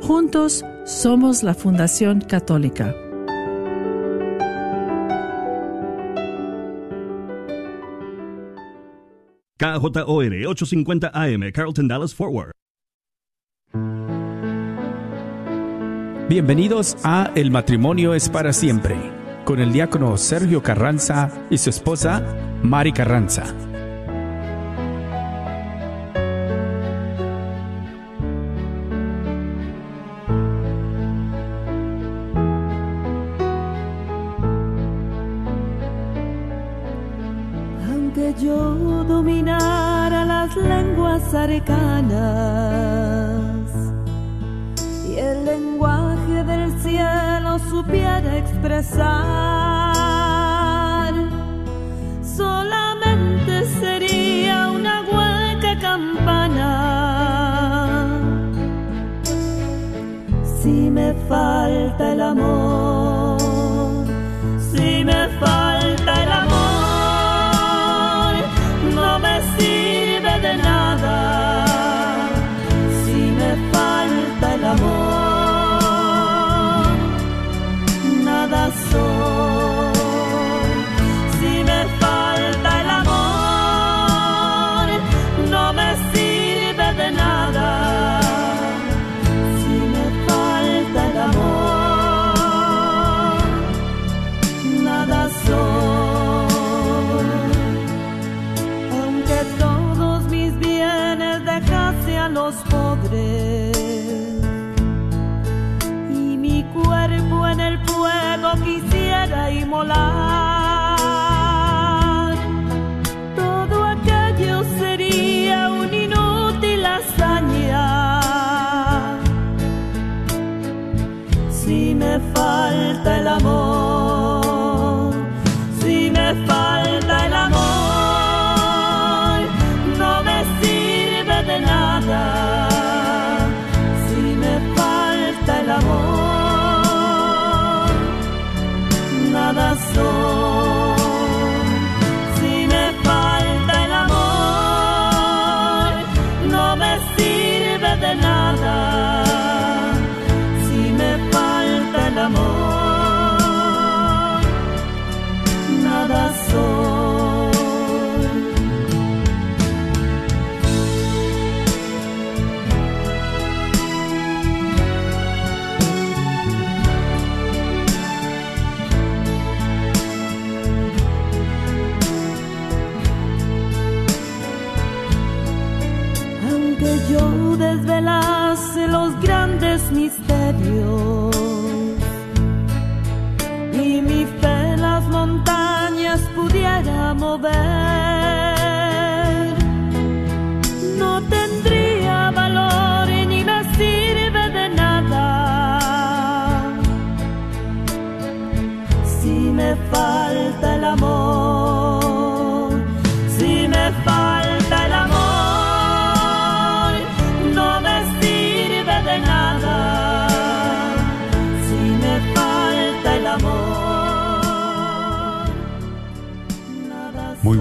Juntos somos la Fundación Católica. KJOR 850 AM, Carlton Dallas Forward. Bienvenidos a El matrimonio es para siempre, con el diácono Sergio Carranza y su esposa Mari Carranza.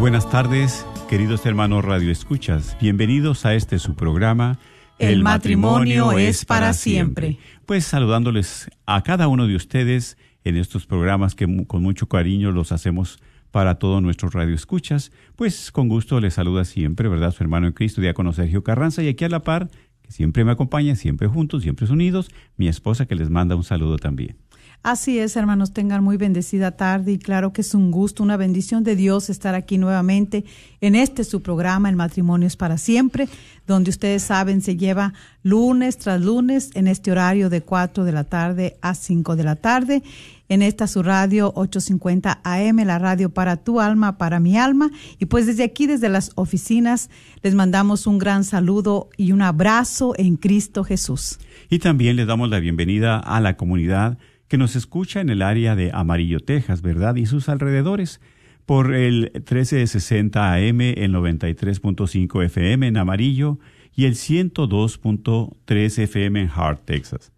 Buenas tardes, queridos hermanos Radio Escuchas. Bienvenidos a este su programa. El, matrimonio, es para siempre. Pues saludándoles a cada uno de ustedes en estos programas que con mucho cariño los hacemos para todos nuestros Radio Escuchas. Pues con gusto les saluda siempre, ¿verdad? Su hermano en Cristo, diácono Sergio Carranza, y aquí a la par, que siempre me acompaña, siempre juntos, siempre unidos, mi esposa que les manda un saludo también. Así es, hermanos, tengan muy bendecida tarde y claro que es un gusto, una bendición de Dios estar aquí nuevamente en este su programa, El matrimonio es para siempre, donde ustedes saben se lleva lunes tras lunes en este horario de 4 de la tarde a 5 de la tarde. En esta su radio 850 AM, la radio para tu alma, para mi alma. Y pues desde aquí, desde las oficinas, les mandamos un gran saludo y un abrazo en Cristo Jesús. Y también les damos la bienvenida a la comunidad que nos escucha en el área de Amarillo, Texas, ¿verdad? Y sus alrededores por el 1360 AM, el 93.5 FM en Amarillo y el 102.3 FM en Hart, Texas.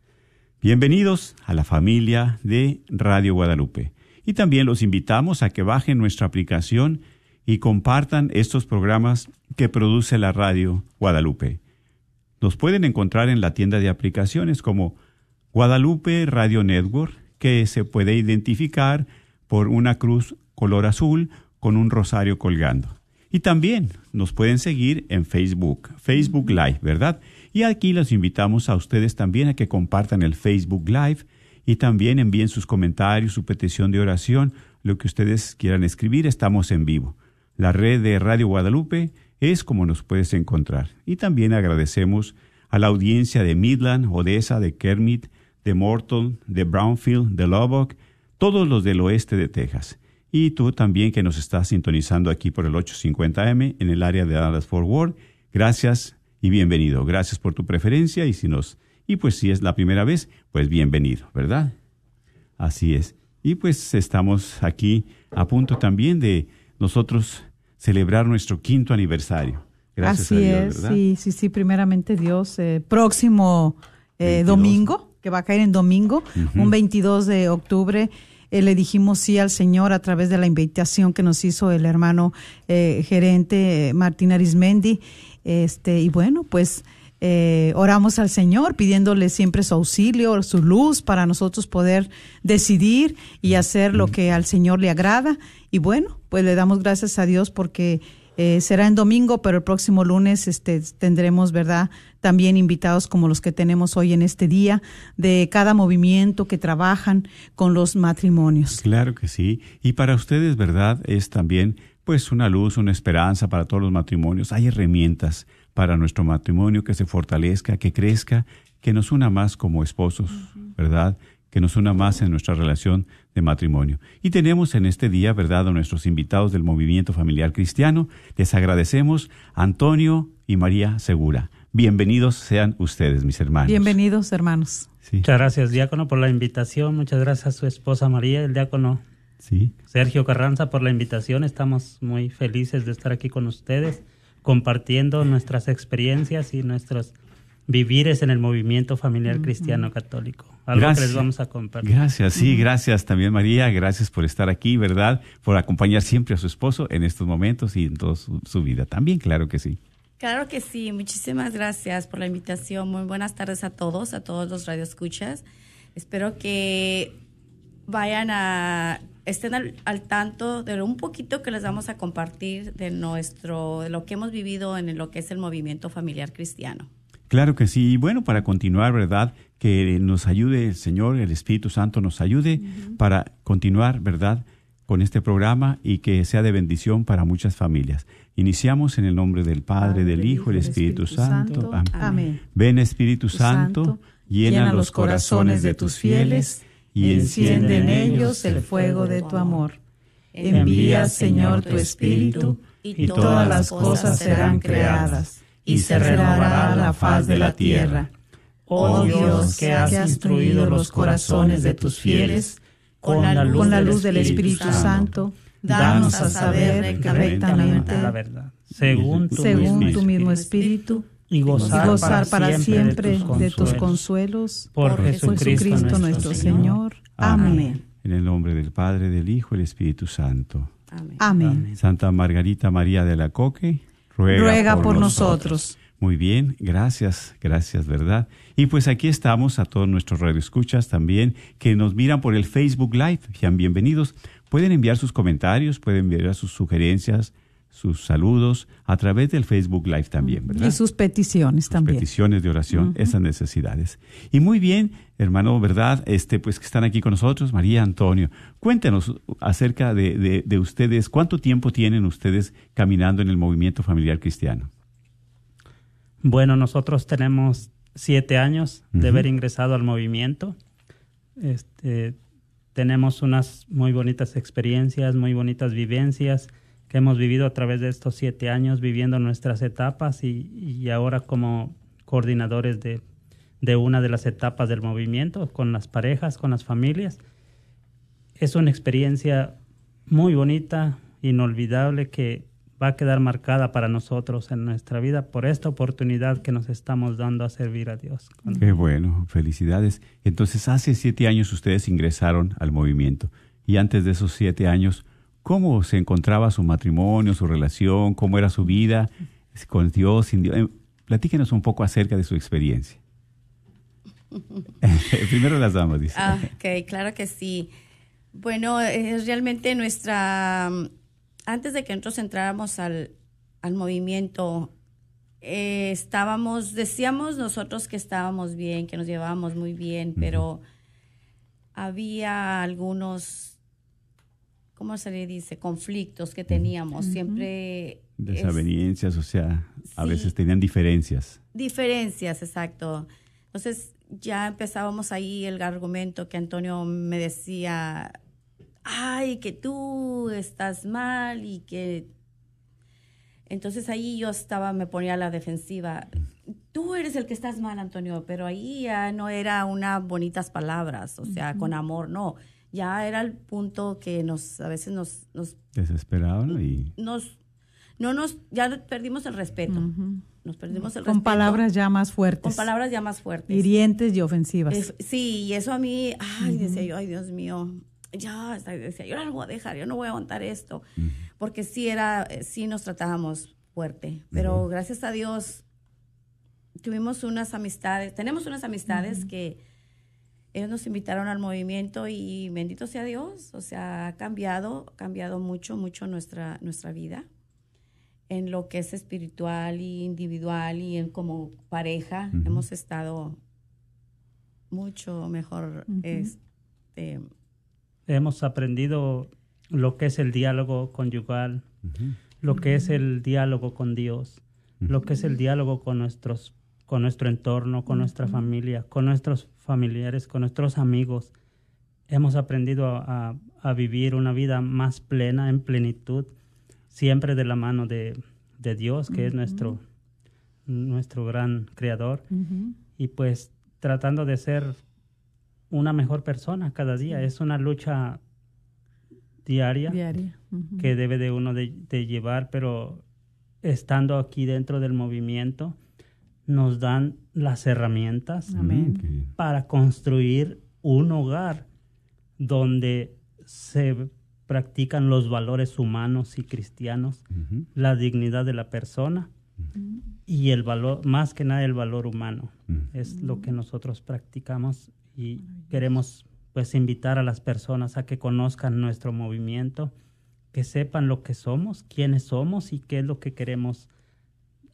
Bienvenidos a la familia de Radio Guadalupe. Y también los invitamos a que bajen nuestra aplicación y compartan estos programas que produce la Radio Guadalupe. Nos pueden encontrar en la tienda de aplicaciones como Guadalupe Radio Network, que se puede identificar por una cruz color azul con un rosario colgando. Y también nos pueden seguir en Facebook, Facebook Live, ¿verdad? Y aquí los invitamos a ustedes también a que compartan el Facebook Live y también envíen sus comentarios, su petición de oración, lo que ustedes quieran escribir, estamos en vivo. La red de Radio Guadalupe es como nos puedes encontrar. Y también agradecemos a la audiencia de Midland, Odessa, de Kermit, de Morton, de Brownfield, de Lubbock, todos los del oeste de Texas. Y tú también que nos estás sintonizando aquí por el 850M en el área de Dallas Fort Worth. Gracias y bienvenido. Gracias por tu preferencia y si nos y pues si es la primera vez, pues bienvenido, ¿verdad? Así es. Y pues estamos aquí a punto también de nosotros celebrar nuestro quinto aniversario. Gracias Así a Dios, es, ¿verdad? sí, sí, sí, primeramente Dios. eh, próximo eh, domingo, que va a caer en domingo, un 22 de octubre, eh, le dijimos sí al Señor a través de la invitación que nos hizo el hermano eh, gerente eh, Martín Arismendi. Este, y bueno, pues eh, oramos al Señor pidiéndole siempre su auxilio, su luz para nosotros poder decidir y hacer lo que al Señor le agrada. Y bueno, pues le damos gracias a Dios porque eh, será en domingo, pero el próximo lunes este, tendremos, ¿verdad? También invitados como los que tenemos hoy en este día, de cada movimiento que trabajan con los matrimonios. Claro que sí. Y para ustedes, ¿verdad? Es también pues una luz, una esperanza para todos los matrimonios. Hay herramientas para nuestro matrimonio que se fortalezca, que crezca, que nos una más como esposos, ¿verdad? Que nos una más en nuestra relación de matrimonio. Y tenemos en este día, ¿verdad?, a nuestros invitados del Movimiento Familiar Cristiano. Les agradecemos Antonio y María Segura. Bienvenidos sean ustedes, mis hermanos. Bienvenidos, hermanos. Sí, Muchas gracias, diácono, por la invitación. Muchas gracias a su esposa María, el diácono sí. Sergio Carranza, por la invitación. Estamos muy felices de estar aquí con ustedes, compartiendo nuestras experiencias y nuestros vivires en el movimiento familiar cristiano católico. Algo Gracias. que les vamos a compartir. Gracias, sí, gracias también María, gracias por estar aquí, ¿verdad? Por acompañar siempre a su esposo en estos momentos y en toda su, su vida. También, claro que sí. Claro que sí, muchísimas gracias por la invitación. Muy buenas tardes a todos, a todos los radioescuchas. Espero que vayan a estén al, al tanto de un poquito que les vamos a compartir de nuestro de lo que hemos vivido en lo que es el movimiento familiar cristiano. Claro que sí. Y bueno, para continuar, ¿verdad? Que nos ayude el Señor, el Espíritu Santo nos ayude para continuar, ¿verdad? Con este programa y que sea de bendición para muchas familias. Iniciamos en el nombre del Padre, del Hijo y del Espíritu, Santo. Amén. Amén. Ven Espíritu Santo, llena los corazones de tus fieles y enciende en ellos el fuego de tu amor. Envía, Señor, tu Espíritu, y todas las cosas serán creadas, y se renovará la faz de la tierra. Oh Dios, que has instruido los corazones de tus fieles con la luz, con la luz del Espíritu Santo, danos a saber correctamente la verdad, según tu, según mismo tu mismo Espíritu, y y gozar, gozar para siempre de tus consuelos. consuelos Por por Jesucristo Jesucristo nuestro Señor. Amén. En el nombre del Padre, del Hijo y del Espíritu Santo. Amén. Amén. Santa Margarita María de la Coque, ruega, Ruega por nosotros. Muy bien, gracias, gracias, ¿verdad? Y pues aquí estamos a todos nuestros radioescuchas también que nos miran por el Facebook Live. Sean bienvenidos. Pueden enviar sus comentarios, pueden enviar sus sugerencias, sus saludos a través del Facebook Live también, ¿verdad? Y sus peticiones Sus también. peticiones de oración, esas necesidades. Y muy bien, hermano, ¿verdad? Este, pues que están aquí con nosotros, María Antonio. Cuéntenos acerca de, de, de ustedes, ¿cuánto tiempo tienen ustedes caminando en el movimiento familiar cristiano? Bueno, nosotros tenemos siete años de haber ingresado al movimiento. Este, tenemos unas muy bonitas experiencias, muy bonitas vivencias que hemos vivido a través de estos siete años, viviendo nuestras etapas y, ahora como coordinadores de, de una de las etapas del movimiento, con las parejas, con las familias. Es una experiencia muy bonita, inolvidable, que va a quedar marcada para nosotros en nuestra vida por esta oportunidad que nos estamos dando a servir a Dios. Qué bueno, felicidades. Entonces, hace siete años ustedes ingresaron al movimiento. Y antes de esos siete años, ¿cómo se encontraba su matrimonio, su relación? ¿Cómo era su vida con Dios? sin Dios? Eh, Platíquenos un poco acerca de su experiencia. Primero las damas, dice. Ah, ok, claro que sí. Bueno, es realmente nuestra... Antes de que nosotros entráramos al, al movimiento, eh, estábamos, decíamos nosotros que estábamos bien, que nos llevábamos muy bien, pero había algunos, ¿cómo se le dice? Conflictos que teníamos. Siempre... es- Desavenencias, o sea, a Sí. veces tenían diferencias. Diferencias, exacto. Entonces ya empezábamos ahí el argumento que Antonio me decía, ay, que tú estás mal y que... Entonces ahí yo estaba, me ponía a la defensiva. Tú eres el que estás mal, Antonio, pero ahí ya no era unas bonitas palabras, o sea, con amor, no. Ya era el punto que nos, a veces nos, nos, Desesperaban y nos, no nos, ya perdimos el respeto. Nos perdimos el Con respeto. palabras ya más fuertes. Con palabras ya más fuertes. Hirientes y ofensivas. Es- sí, y eso a mí, ay, decía yo, ay, Dios mío, ya, decía, yo no lo voy a dejar, yo no voy a aguantar esto. Porque sí era, eh, sí nos tratábamos fuerte. Pero gracias a Dios tuvimos unas amistades, tenemos unas amistades que ellos nos invitaron al movimiento y bendito sea Dios, o sea, ha cambiado, ha cambiado mucho, mucho nuestra, nuestra vida en lo que es espiritual y individual y en como pareja hemos estado mucho mejor este Hemos aprendido lo que es el diálogo conyugal, lo que es el diálogo con Dios, lo que es el diálogo con nuestros con nuestro entorno, con nuestra familia, con nuestros familiares, con nuestros amigos. Hemos aprendido a, a- a vivir una vida más plena, en plenitud, siempre de la mano de, de Dios, que es nuestro, nuestro gran creador. Y pues tratando de ser una mejor persona cada día. Es una lucha diaria que debe de uno de, de llevar, pero estando aquí dentro del movimiento, nos dan las herramientas Amén. Para construir un hogar donde se practican los valores humanos y cristianos, la dignidad de la persona y el valor, más que nada el valor humano. Mm. Es lo que nosotros practicamos y queremos pues invitar a las personas a que conozcan nuestro movimiento, que sepan lo que somos, quiénes somos y qué es lo que queremos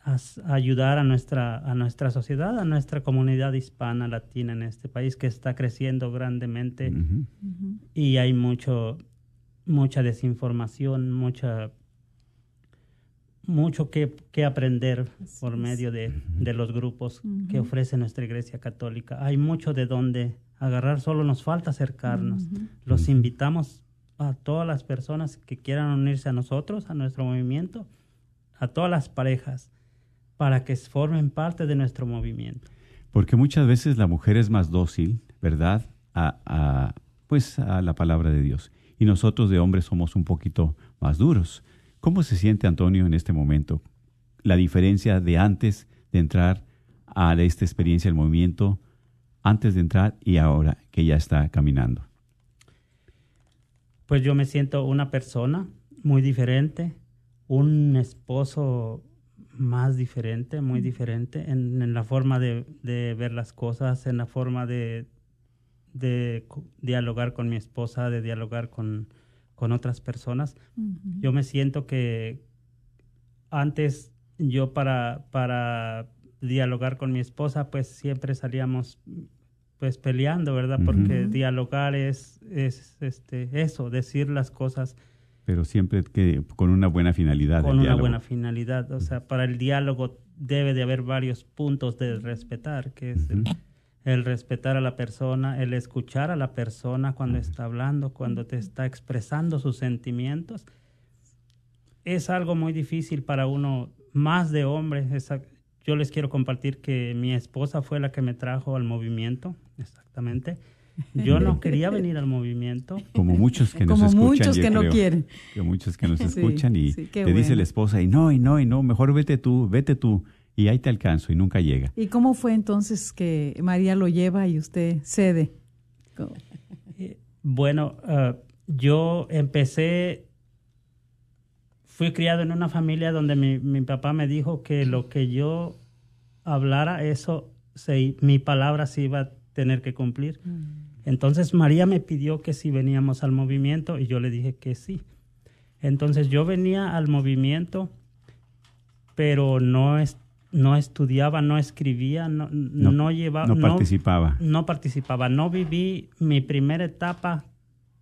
as- ayudar a nuestra, a nuestra sociedad, a nuestra comunidad hispana latina en este país que está creciendo grandemente. Y hay mucho mucha desinformación, mucha mucho que, que aprender por medio de, de los grupos que ofrece nuestra Iglesia Católica. Hay mucho de donde agarrar, solo nos falta acercarnos. Los invitamos a todas las personas que quieran unirse a nosotros, a nuestro movimiento, a todas las parejas, para que formen parte de nuestro movimiento. Porque muchas veces la mujer es más dócil, ¿verdad? A, a, pues a la palabra de Dios. Y nosotros de hombres somos un poquito más duros. ¿Cómo se siente Antonio en este momento? La diferencia de antes de entrar a esta experiencia del movimiento, antes de entrar y ahora que ya está caminando. Pues yo me siento una persona muy diferente, un esposo más diferente, muy diferente en, en la forma de, de ver las cosas, en la forma de, de dialogar con mi esposa, de dialogar con, con otras personas. Yo me siento que antes yo para, para dialogar con mi esposa, pues siempre salíamos pues peleando, ¿verdad? Porque dialogar es, es este, eso, decir las cosas Pero siempre que con una buena finalidad. con una diálogo. buena finalidad. O sea, para el diálogo debe de haber varios puntos de respetar, que es el, respetar a la persona, el escuchar a la persona cuando está hablando, cuando te está expresando sus sentimientos. Es algo muy difícil para uno, más de hombre. Esa- yo les quiero compartir que mi esposa fue la que me trajo al movimiento, exactamente. Yo no quería venir al movimiento. Como muchos que nos Como escuchan. muchos yo que no quieren. Que muchos que nos Sí, escuchan y sí, te dice bueno. la esposa, y no, y no, y no, mejor vete tú, vete tú, y ahí te alcanzo, y nunca llega. ¿Y cómo fue entonces que María lo lleva y usted cede? ¿Cómo? Eh, Bueno, ah, yo empecé, fui criado en una familia donde mi, mi papá me dijo que lo que yo hablara eso, se, mi palabra se iba a tener que cumplir. Entonces María me pidió que si veníamos al movimiento y yo le dije que sí. Entonces yo venía al movimiento, pero no, es, no estudiaba, no escribía, no, no, llevaba... No participaba. No, participaba. No viví mi primera etapa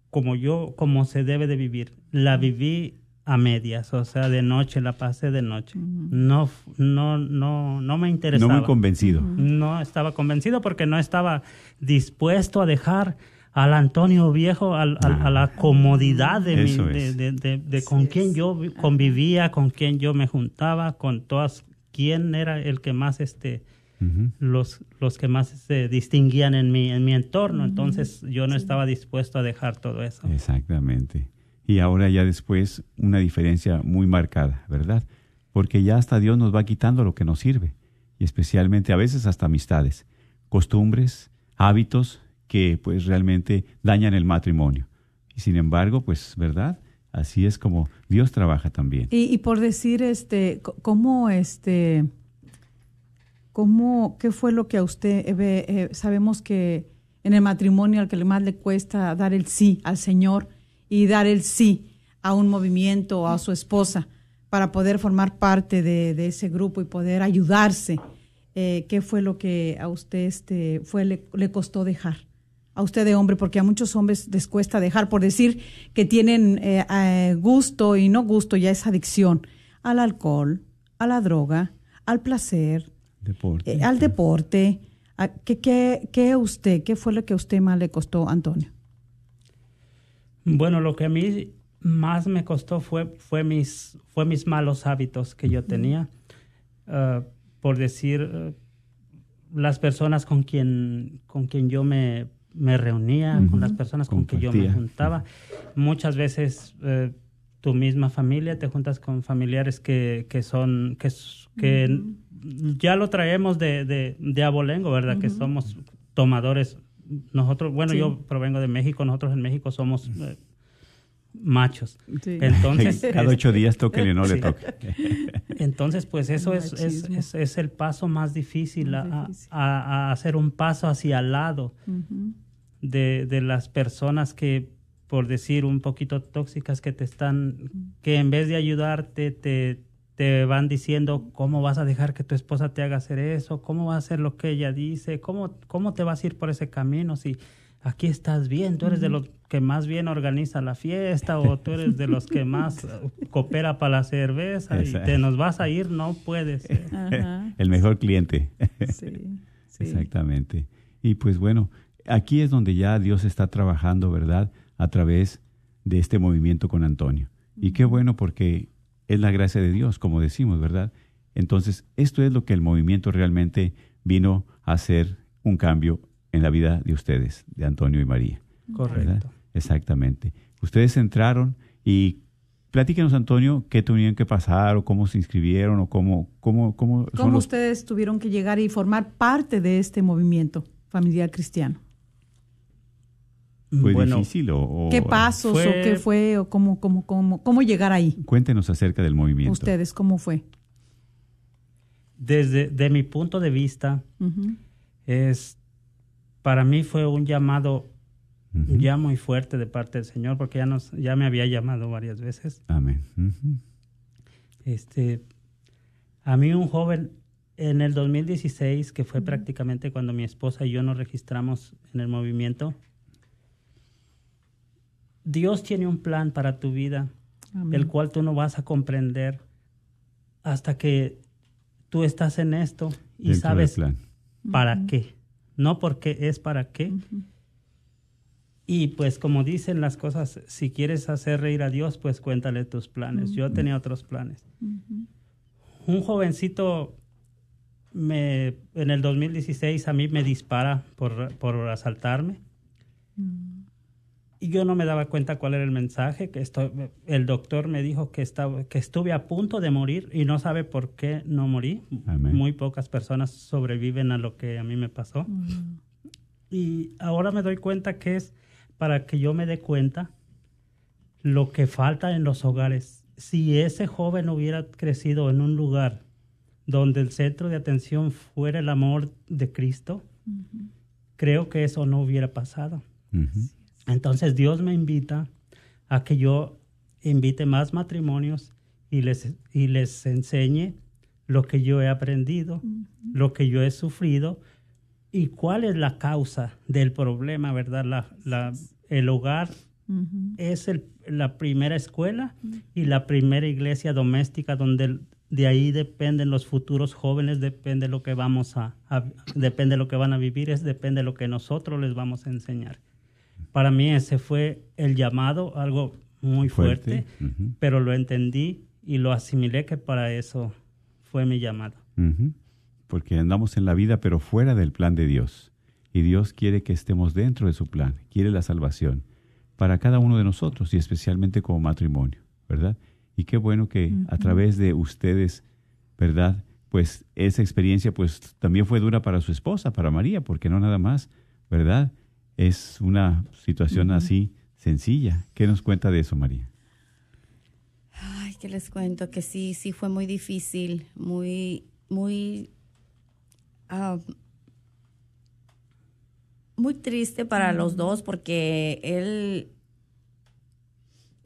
como yo, como se debe de vivir. La viví a medias, o sea, de noche, la pasé de noche. No, no, no, no me interesaba. No muy convencido. No estaba convencido porque no estaba dispuesto a dejar al Antonio viejo a, la comodidad de, de, con quien yo convivía, con quien yo me juntaba, con todas, quién era el que más este los, los que más se distinguían en mi, en mi entorno. Entonces yo no estaba dispuesto a dejar todo eso. Exactamente. Y ahora ya después una diferencia muy marcada, ¿verdad? Porque ya hasta Dios nos va quitando lo que nos sirve. Y especialmente a veces hasta amistades, costumbres, hábitos que pues realmente dañan el matrimonio. Y sin embargo, pues, ¿verdad? Así es como Dios trabaja también. Y, por decir, este, ¿cómo, este, cómo, qué fue lo que a usted, eh, eh, sabemos que en el matrimonio al que más le cuesta dar el sí al Señor y dar el sí a un movimiento o a su esposa para poder formar parte de, ese grupo y poder ayudarse. Eh, ¿Qué fue lo que a usted este, fue, le costó dejar? a usted de hombre, porque a muchos hombres les cuesta dejar, por decir que tienen eh, eh, gusto y no gusto, ya es adicción al alcohol, a la droga, al placer, eh, al deporte. ¿Qué, qué, qué usted, qué fue lo que a usted más le costó, Antonio? Bueno, lo que a mí más me costó fue, fue, mis, fue mis malos hábitos que yo tenía. Ah, por decir, las personas con quien, con quien yo me me reunía con las personas con que yo me juntaba. Muchas veces eh, tu misma familia, te juntas con familiares que, que son, que, que ya lo traemos de, de, de abolengo, ¿verdad? Que somos tomadores. Nosotros, bueno, yo provengo de México, nosotros en México somos eh, machos. Entonces, cada ocho días toque y no le toque. Entonces, pues eso es, es, es, el paso más difícil, a, a, hacer un paso hacia el lado de, de las personas que, por decir, un poquito tóxicas que te están, que en vez de ayudarte, te, te van diciendo cómo vas a dejar que tu esposa te haga hacer eso, cómo va a hacer lo que ella dice, cómo, cómo te vas a ir por ese camino si aquí estás bien, tú eres de los que más bien organiza la fiesta o tú eres de los que más coopera para la cerveza y te nos vas a ir, no puedes. El mejor cliente. Sí, Exactamente. Y pues bueno, aquí es donde ya Dios está trabajando, ¿verdad? A través de este movimiento con Antonio. Y qué bueno porque es la gracia de Dios, como decimos, ¿verdad? Entonces, esto es lo que el movimiento realmente vino a hacer un cambio en la vida de ustedes, de Antonio y María. Correcto. Exactamente. Ustedes entraron y platíquenos, Antonio, qué tuvieron que pasar o cómo se inscribieron o cómo... ¿Cómo, cómo, ¿Cómo ustedes tuvieron que llegar y formar parte de este movimiento familiar cristiano? ¿Fue difícil o, ¿Qué pasos o qué fue o cómo, cómo, cómo, cómo llegar ahí? Cuéntenos acerca del movimiento. Ustedes, ¿cómo fue? Desde de mi punto de vista, es para mí fue un llamado ya muy fuerte de parte del Señor, porque ya nos, ya me había llamado varias veces. Amén. Este, a mí un joven en el 2016, que fue prácticamente cuando mi esposa y yo nos registramos en el movimiento, Dios tiene un plan para tu vida, el cual tú no vas a comprender hasta que tú estás en esto y sabes para qué, no porque es para qué. Y pues como dicen las cosas, si quieres hacer reír a Dios, pues cuéntale tus planes. Yo tenía otros planes. Un jovencito me, en el 2016 a mí me dispara por, por asaltarme. Y yo no me daba cuenta cuál era el mensaje, que esto, el doctor me dijo que, estaba, que estuve a punto de morir y no sabe por qué no morí. Muy pocas personas sobreviven a lo que a mí me pasó. Y ahora me doy cuenta que es para que yo me dé cuenta lo que falta en los hogares. Si ese joven hubiera crecido en un lugar donde el centro de atención fuera el amor de Cristo, creo que eso no hubiera pasado. Ujú. Entonces Dios me invita a que yo invite más matrimonios y les, y les enseñe lo que yo he aprendido, lo que yo he sufrido y cuál es la causa del problema, ¿verdad? La, la- el hogar es el- la primera escuela y la primera iglesia doméstica donde de ahí dependen los futuros jóvenes, depende lo que vamos a, a- depende lo que van a vivir, es depende lo que nosotros les vamos a enseñar. Para mí ese fue el llamado, algo muy fuerte, pero lo entendí y lo asimilé que para eso fue mi llamado. Porque andamos en la vida, pero fuera del plan de Dios. Y Dios quiere que estemos dentro de su plan, quiere la salvación para cada uno de nosotros y especialmente como matrimonio, ¿verdad? Y qué bueno que a través de ustedes, ¿verdad? Pues esa experiencia pues también fue dura para su esposa, para María, porque no nada más, ¿verdad? Es una situación así sencilla. ¿Qué nos cuenta de eso, María? Ay, que les cuento que sí, sí fue muy difícil, muy, muy, ah, muy triste para los dos porque él,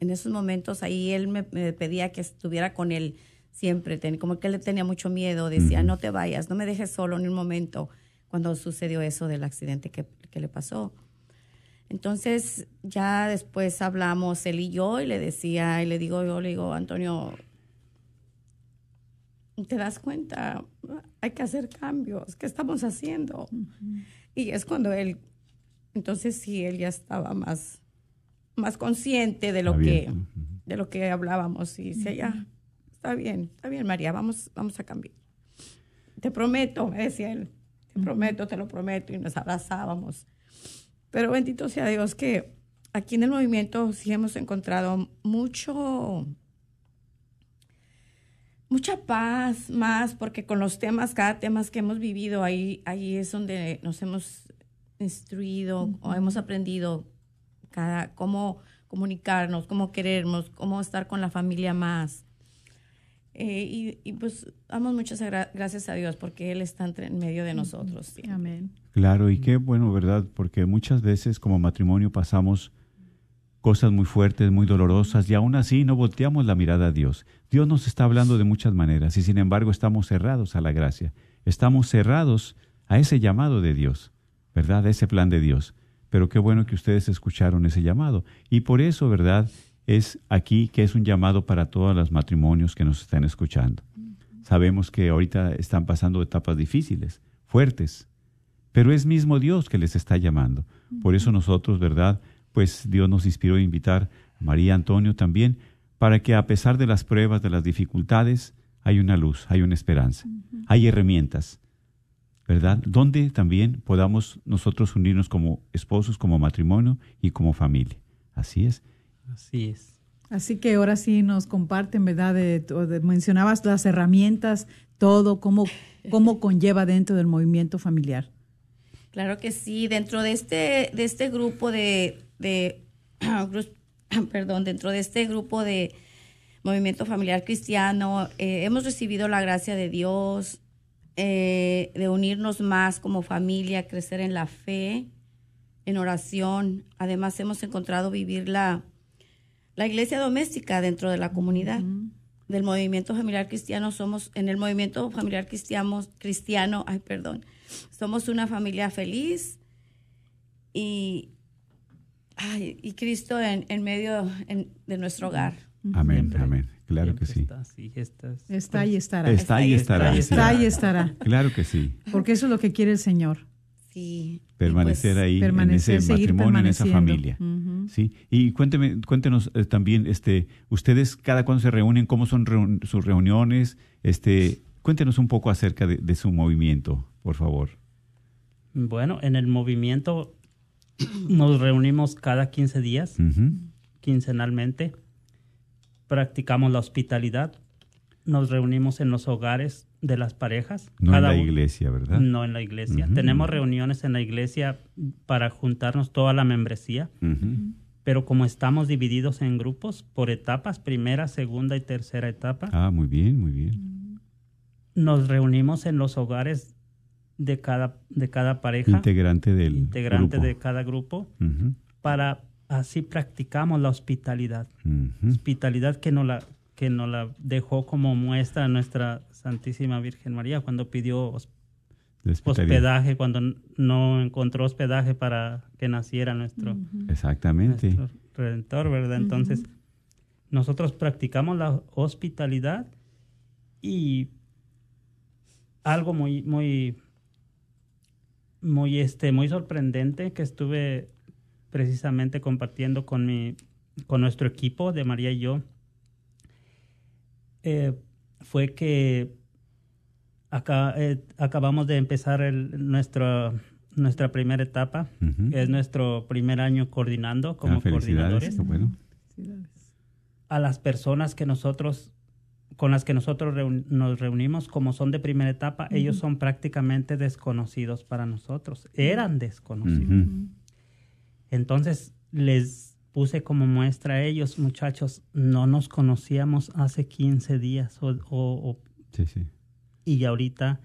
en esos momentos ahí él me, me pedía que estuviera con él siempre, ten- como que él le tenía mucho miedo, decía, no te vayas, no me dejes solo ni un momento cuando sucedió eso del accidente que, que le pasó. Entonces ya después hablamos él y yo y le decía, y le digo yo, le digo, Antonio, ¿te das cuenta? Hay que hacer cambios. ¿Qué estamos haciendo? Y es cuando él, entonces sí, él ya estaba más, más consciente de lo Abierto. que, de lo que hablábamos y decía, ya, está bien, está bien, María, vamos, vamos a cambiar. Te prometo, me decía él, te prometo, te lo prometo, y nos abrazábamos. Pero bendito sea Dios que aquí en el movimiento sí hemos encontrado mucho, mucha paz más, porque con los temas, cada tema que hemos vivido, ahí, ahí es donde nos hemos instruido o hemos aprendido cada, cómo comunicarnos, cómo querernos, cómo estar con la familia más. Eh, y, y, pues damos muchas gra- gracias a Dios porque Él está entre- en medio de nosotros. siempre. Amén. Claro, y qué bueno, ¿verdad? Porque muchas veces como matrimonio pasamos cosas muy fuertes, muy dolorosas, y aún así no volteamos la mirada a Dios. Dios nos está hablando de muchas maneras, y sin embargo estamos cerrados a la gracia. Estamos cerrados a ese llamado de Dios, ¿verdad? A ese plan de Dios. Pero qué bueno que ustedes escucharon ese llamado. Y por eso, ¿verdad? Es aquí que es un llamado para todos los matrimonios que nos están escuchando. Sabemos que ahorita están pasando etapas difíciles, fuertes, pero es mismo Dios que les está llamando. Por eso nosotros, ¿verdad? Pues Dios nos inspiró a invitar a María Antonio también, para que a pesar de las pruebas, de las dificultades, hay una luz, hay una esperanza, hay herramientas, ¿verdad? Donde también podamos nosotros unirnos como esposos, como matrimonio y como familia. Así es. Así es. Así que ahora sí nos comparten, ¿verdad? De, de- mencionabas las herramientas, todo, cómo, cómo conlleva dentro del movimiento familiar. Claro que sí, dentro de este, de este grupo de, de perdón, dentro de este grupo de movimiento familiar cristiano, eh, hemos recibido la gracia de Dios, eh, de unirnos más como familia, crecer en la fe, en oración. Además, hemos encontrado vivir la, la iglesia doméstica dentro de la comunidad. Del movimiento familiar cristiano somos, en el movimiento familiar cristiano, cristiano, ay, perdón, somos una familia feliz y, ay, y Cristo en, en medio en- de nuestro hogar. Amén, Siempre- amén. Claro que sí. Está, sí, está- Está y estará. Está y estará. Está y estará. Claro que sí. Porque eso es lo que quiere el Señor. Sí. y Permanecer pues, ahí permanecer, en ese matrimonio, en esa familia. Sí, y cuénteme, cuéntenos eh, también, este, ustedes cada cuándo se reúnen, cómo son reun- sus reuniones, este, cuéntenos un poco acerca de, de su movimiento, por favor. Bueno, en el movimiento nos reunimos cada 15 días, quincenalmente. Practicamos la hospitalidad. Nos reunimos en los hogares de las parejas. No en cada la uno- iglesia, ¿verdad? No en la iglesia. Tenemos reuniones en la iglesia para juntarnos toda la membresía, pero como estamos divididos en grupos por etapas, primera, segunda y tercera etapa, Ah, muy bien, muy bien. nos reunimos en los hogares de cada, de cada pareja, Integrante del integrante grupo. de cada grupo, para así practicamos la hospitalidad. Hospitalidad que nos la, que nos la dejó como muestra nuestra Santísima Virgen María cuando pidió hospedaje, cuando no encontró hospedaje para que naciera nuestro, Exactamente. nuestro Redentor, ¿verdad? Entonces, nosotros practicamos la hospitalidad y algo muy, muy, muy, este, muy sorprendente que estuve precisamente compartiendo con mi, con nuestro equipo de María y yo, eh, fue que acá, eh, acabamos de empezar el, nuestra, nuestra primera etapa, es nuestro primer año coordinando como Ah, coordinadores. bueno. a las personas que nosotros con las que nosotros reun- nos reunimos como son de primera etapa, ellos son prácticamente desconocidos para nosotros, eran desconocidos. Entonces les puse como muestra a ellos, muchachos, no nos conocíamos hace 15 días o, o- o- Sí, sí. y ahorita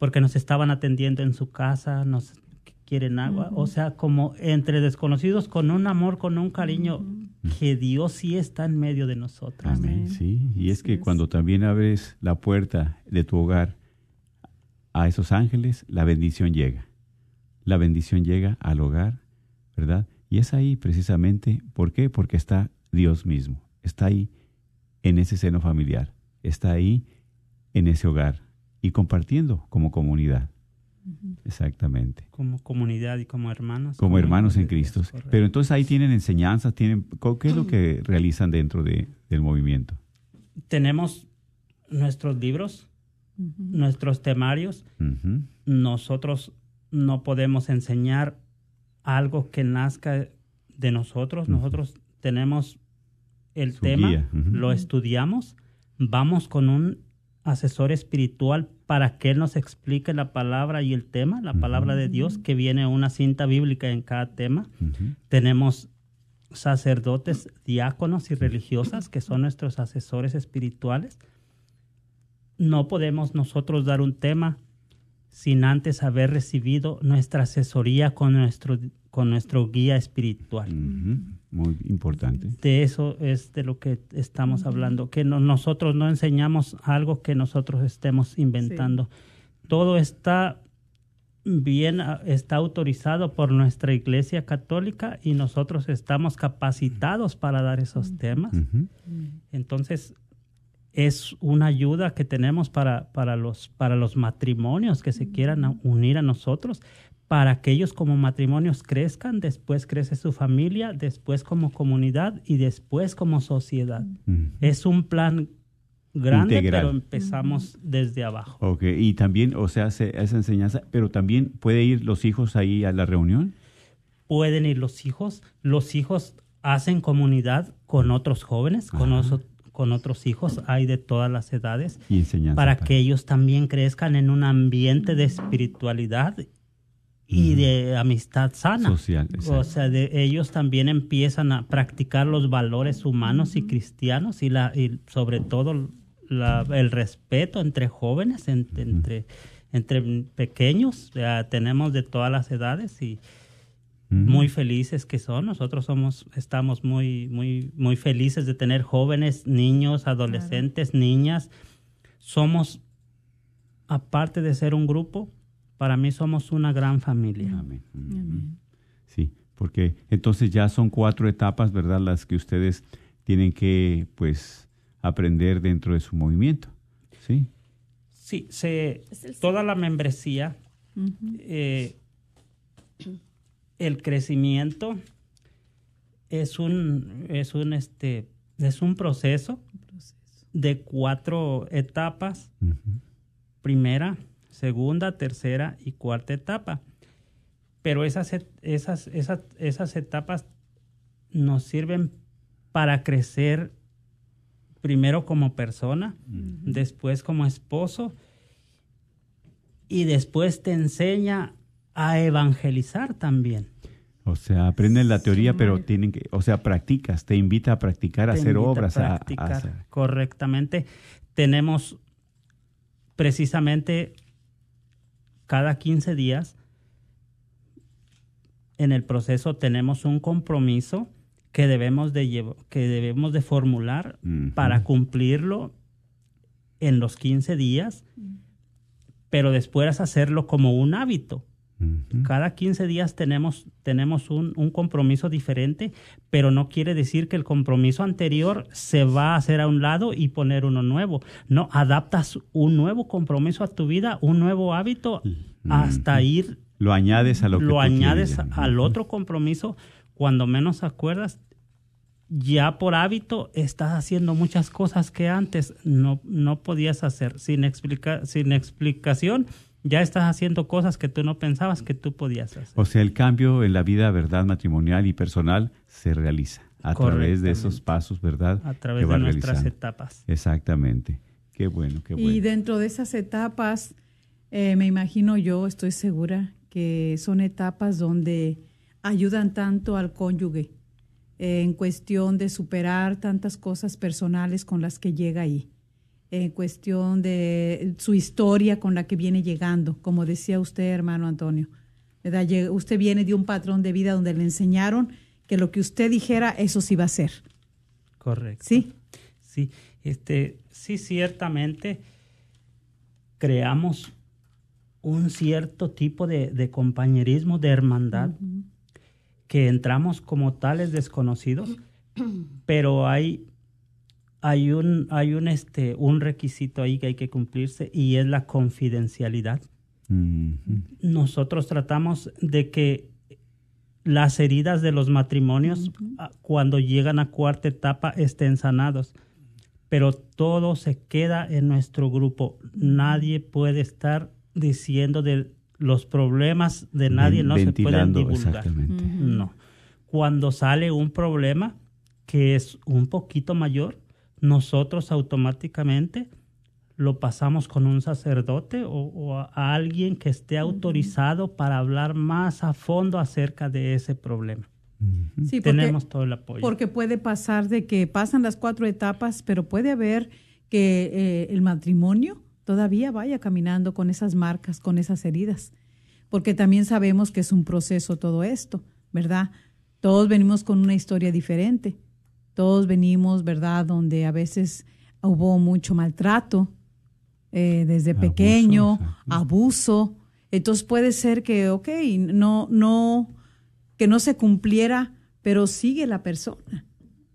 porque nos estaban atendiendo en su casa, nos qu- quieren agua, o sea, como entre desconocidos con un amor, con un cariño que Dios sí está en medio de nosotros. Amén. Sí, y es que es. cuando también abres la puerta de tu hogar a esos ángeles, la bendición llega. La bendición llega al hogar, ¿verdad? Y es ahí precisamente, ¿por qué? Porque está Dios mismo, está ahí en ese seno familiar, está ahí en ese hogar y compartiendo como comunidad. Exactamente. como comunidad y como hermanos. Como hermanos en Dios, Cristo. Pero entonces ahí tienen enseñanzas, tienen, ¿qué es lo que realizan dentro de- del movimiento? tenemos nuestros libros, nuestros temarios. Nosotros no podemos enseñar algo que nazca de nosotros. Nosotros tenemos el Su tema, lo estudiamos, vamos con un asesor espiritual para que él nos explique la palabra y el tema, la palabra de Dios, que viene una cinta bíblica en cada tema. Tenemos sacerdotes, diáconos y religiosas que son nuestros asesores espirituales. No podemos nosotros dar un tema sin antes haber recibido nuestra asesoría con nuestro, con nuestro guía espiritual. Muy importante. De eso es de lo que estamos hablando, que no- nosotros no enseñamos algo que nosotros estemos inventando. Todo está bien, ah, está autorizado por nuestra Iglesia Católica y nosotros estamos capacitados para dar esos temas. Entonces, es una ayuda que tenemos para, para, los, para los matrimonios que se quieran unir a nosotros, para que ellos como matrimonios crezcan, después crece su familia, después como comunidad y después como sociedad. Es un plan grande, Integral. pero empezamos desde abajo. Ok, y también, o sea, se- esa enseñanza, pero también puede ir los hijos ahí a la reunión. Pueden ir los hijos, los hijos hacen comunidad con otros jóvenes, con, oso- con otros hijos, hay de todas las edades. Y para que ellos también crezcan en un ambiente de espiritualidad y de amistad sana. Social, exacto. O sea, de, ellos también empiezan a practicar los valores humanos y cristianos y, la, y sobre todo la- el respeto entre jóvenes, en- entre, entre pequeños. Sea, tenemos de todas las edades y Muy felices que son. Nosotros somos, estamos muy, muy, muy felices de tener jóvenes, niños, adolescentes, niñas. Somos, aparte de ser un grupo, para mí somos una gran familia. Amén. Sí, porque entonces ya son cuatro etapas, ¿verdad? Las que ustedes tienen que, pues, aprender dentro de su movimiento. Sí. Sí, se, toda la membresía, eh, el crecimiento es un, es un, este, es un proceso de cuatro etapas. Primera, segunda, tercera y cuarta etapa. Pero esas, esas, esas, esas etapas nos sirven para crecer primero como persona, después como esposo y después te enseña a evangelizar también. O sea, aprenden la teoría, pero tienen que, o sea, practicas, te invita a practicar, a hacer obras, a, a practicar hacer. correctamente. Tenemos precisamente cada 15 días en el proceso tenemos un compromiso que debemos de, que debemos de formular para cumplirlo en los 15 días, pero después hacerlo como un hábito. Cada 15 días tenemos, tenemos un, un, compromiso diferente, pero no quiere decir que el compromiso anterior se va a hacer a un lado y poner uno nuevo. No, adaptas un nuevo compromiso a tu vida, un nuevo hábito, hasta ir lo añades a lo que añades al otro compromiso. Cuando menos acuerdas, ya por hábito estás haciendo muchas cosas que antes no, no podías hacer. Sin, explica, sin explicación, ya estás haciendo cosas que tú no pensabas que tú podías hacer. O sea, el cambio en la vida, ¿verdad? Matrimonial y personal se realiza a través de esos pasos, ¿verdad? A través de nuestras etapas. Exactamente. Qué bueno, qué bueno. Y dentro de esas etapas, eh, me imagino yo, estoy segura, que son etapas donde ayudan tanto al cónyuge eh, en cuestión de superar tantas cosas personales con las que llega ahí, en cuestión de su historia con la que viene llegando, como decía usted, hermano Antonio. ¿verdad? Usted viene de un patrón de vida donde le enseñaron que lo que usted dijera, eso sí va a ser. Correcto. Sí. Sí, este, sí, ciertamente creamos un cierto tipo de, compañerismo, de hermandad, que entramos como tales desconocidos, pero hay, hay, un, hay un, este, un requisito ahí que hay que cumplirse y es la confidencialidad. Nosotros tratamos de que las heridas de los matrimonios ah, cuando llegan a cuarta etapa estén sanados pero todo se queda en nuestro grupo. Nadie puede estar diciendo de los problemas de nadie no se pueden divulgar. No. Cuando sale un problema que es un poquito mayor, nosotros automáticamente lo pasamos con un sacerdote o, a, alguien que esté autorizado para hablar más a fondo acerca de ese problema. Sí, Tenemos todo el apoyo. Porque puede pasar de que pasan las cuatro etapas, pero puede haber que eh, el matrimonio todavía vaya caminando con esas marcas, con esas heridas, porque también sabemos que es un proceso todo esto, ¿verdad? Todos venimos con una historia diferente, todos venimos, ¿verdad? Donde a veces hubo mucho maltrato eh, desde pequeño, abuso. Entonces puede ser que, ok, no, no, que no se cumpliera, pero sigue la persona.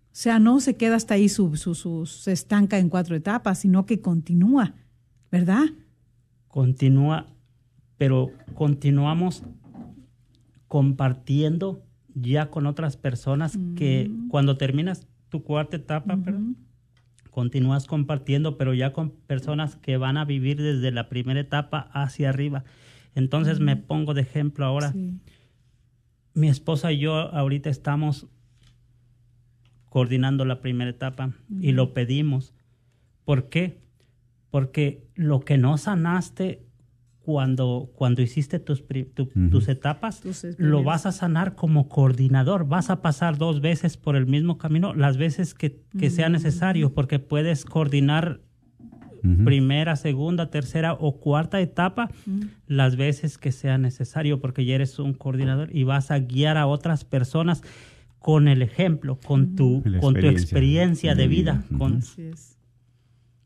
O sea, no se queda hasta ahí, su, su, se estanca en cuatro etapas, sino que continúa. ¿verdad? Continúa, pero continuamos compartiendo ya con otras personas que mm. cuando terminas tu cuarta etapa, continúas compartiendo, pero ya con personas que van a vivir desde la primera etapa hacia arriba. Entonces me pongo de ejemplo ahora. Mi esposa y yo ahorita estamos coordinando la primera etapa y lo pedimos. ¿Por qué? porque lo que no sanaste cuando, cuando hiciste tus, tus etapas, lo vas a sanar como coordinador. Vas a pasar dos veces por el mismo camino, las veces que, sea necesario, porque puedes coordinar primera, segunda, tercera o cuarta etapa las veces que sea necesario, porque ya eres un coordinador y vas a guiar a otras personas con el ejemplo, con tu, con tu experiencia. de vida. Con,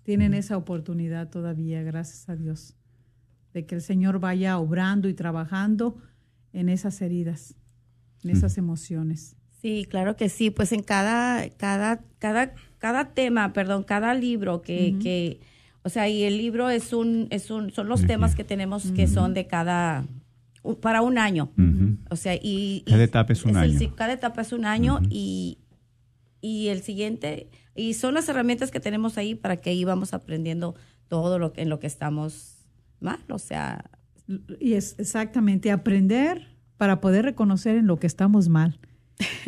tienen esa oportunidad todavía, gracias a Dios, de que el Señor vaya obrando y trabajando en esas heridas, en esas emociones. Sí, claro que sí. Pues en cada, cada, cada, cada tema, perdón, cada libro que, que, o sea, y el libro es un, es un, son los temas que tenemos que son de cada, para un año. O sea, y, cada etapa es un año. cada etapa es un año y, y el siguiente y son las herramientas que tenemos ahí para que ahí vamos aprendiendo todo lo que, en lo que estamos mal, o sea. Y es exactamente aprender para poder reconocer en lo que estamos mal.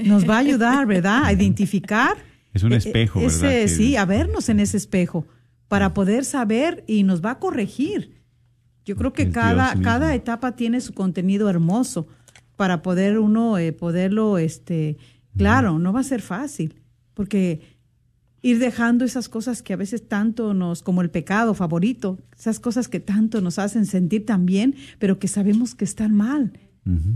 Nos va a ayudar, ¿verdad? A identificar. Es un espejo, ¿verdad? sí, a vernos en ese espejo para poder saber y nos va a corregir. Yo creo que cada, cada etapa tiene su contenido hermoso para poder uno eh, poderlo, este, claro, no va a ser fácil, porque ir dejando esas cosas que a veces tanto nos, como el pecado favorito, esas cosas que tanto nos hacen sentir tan bien, pero que sabemos que están mal,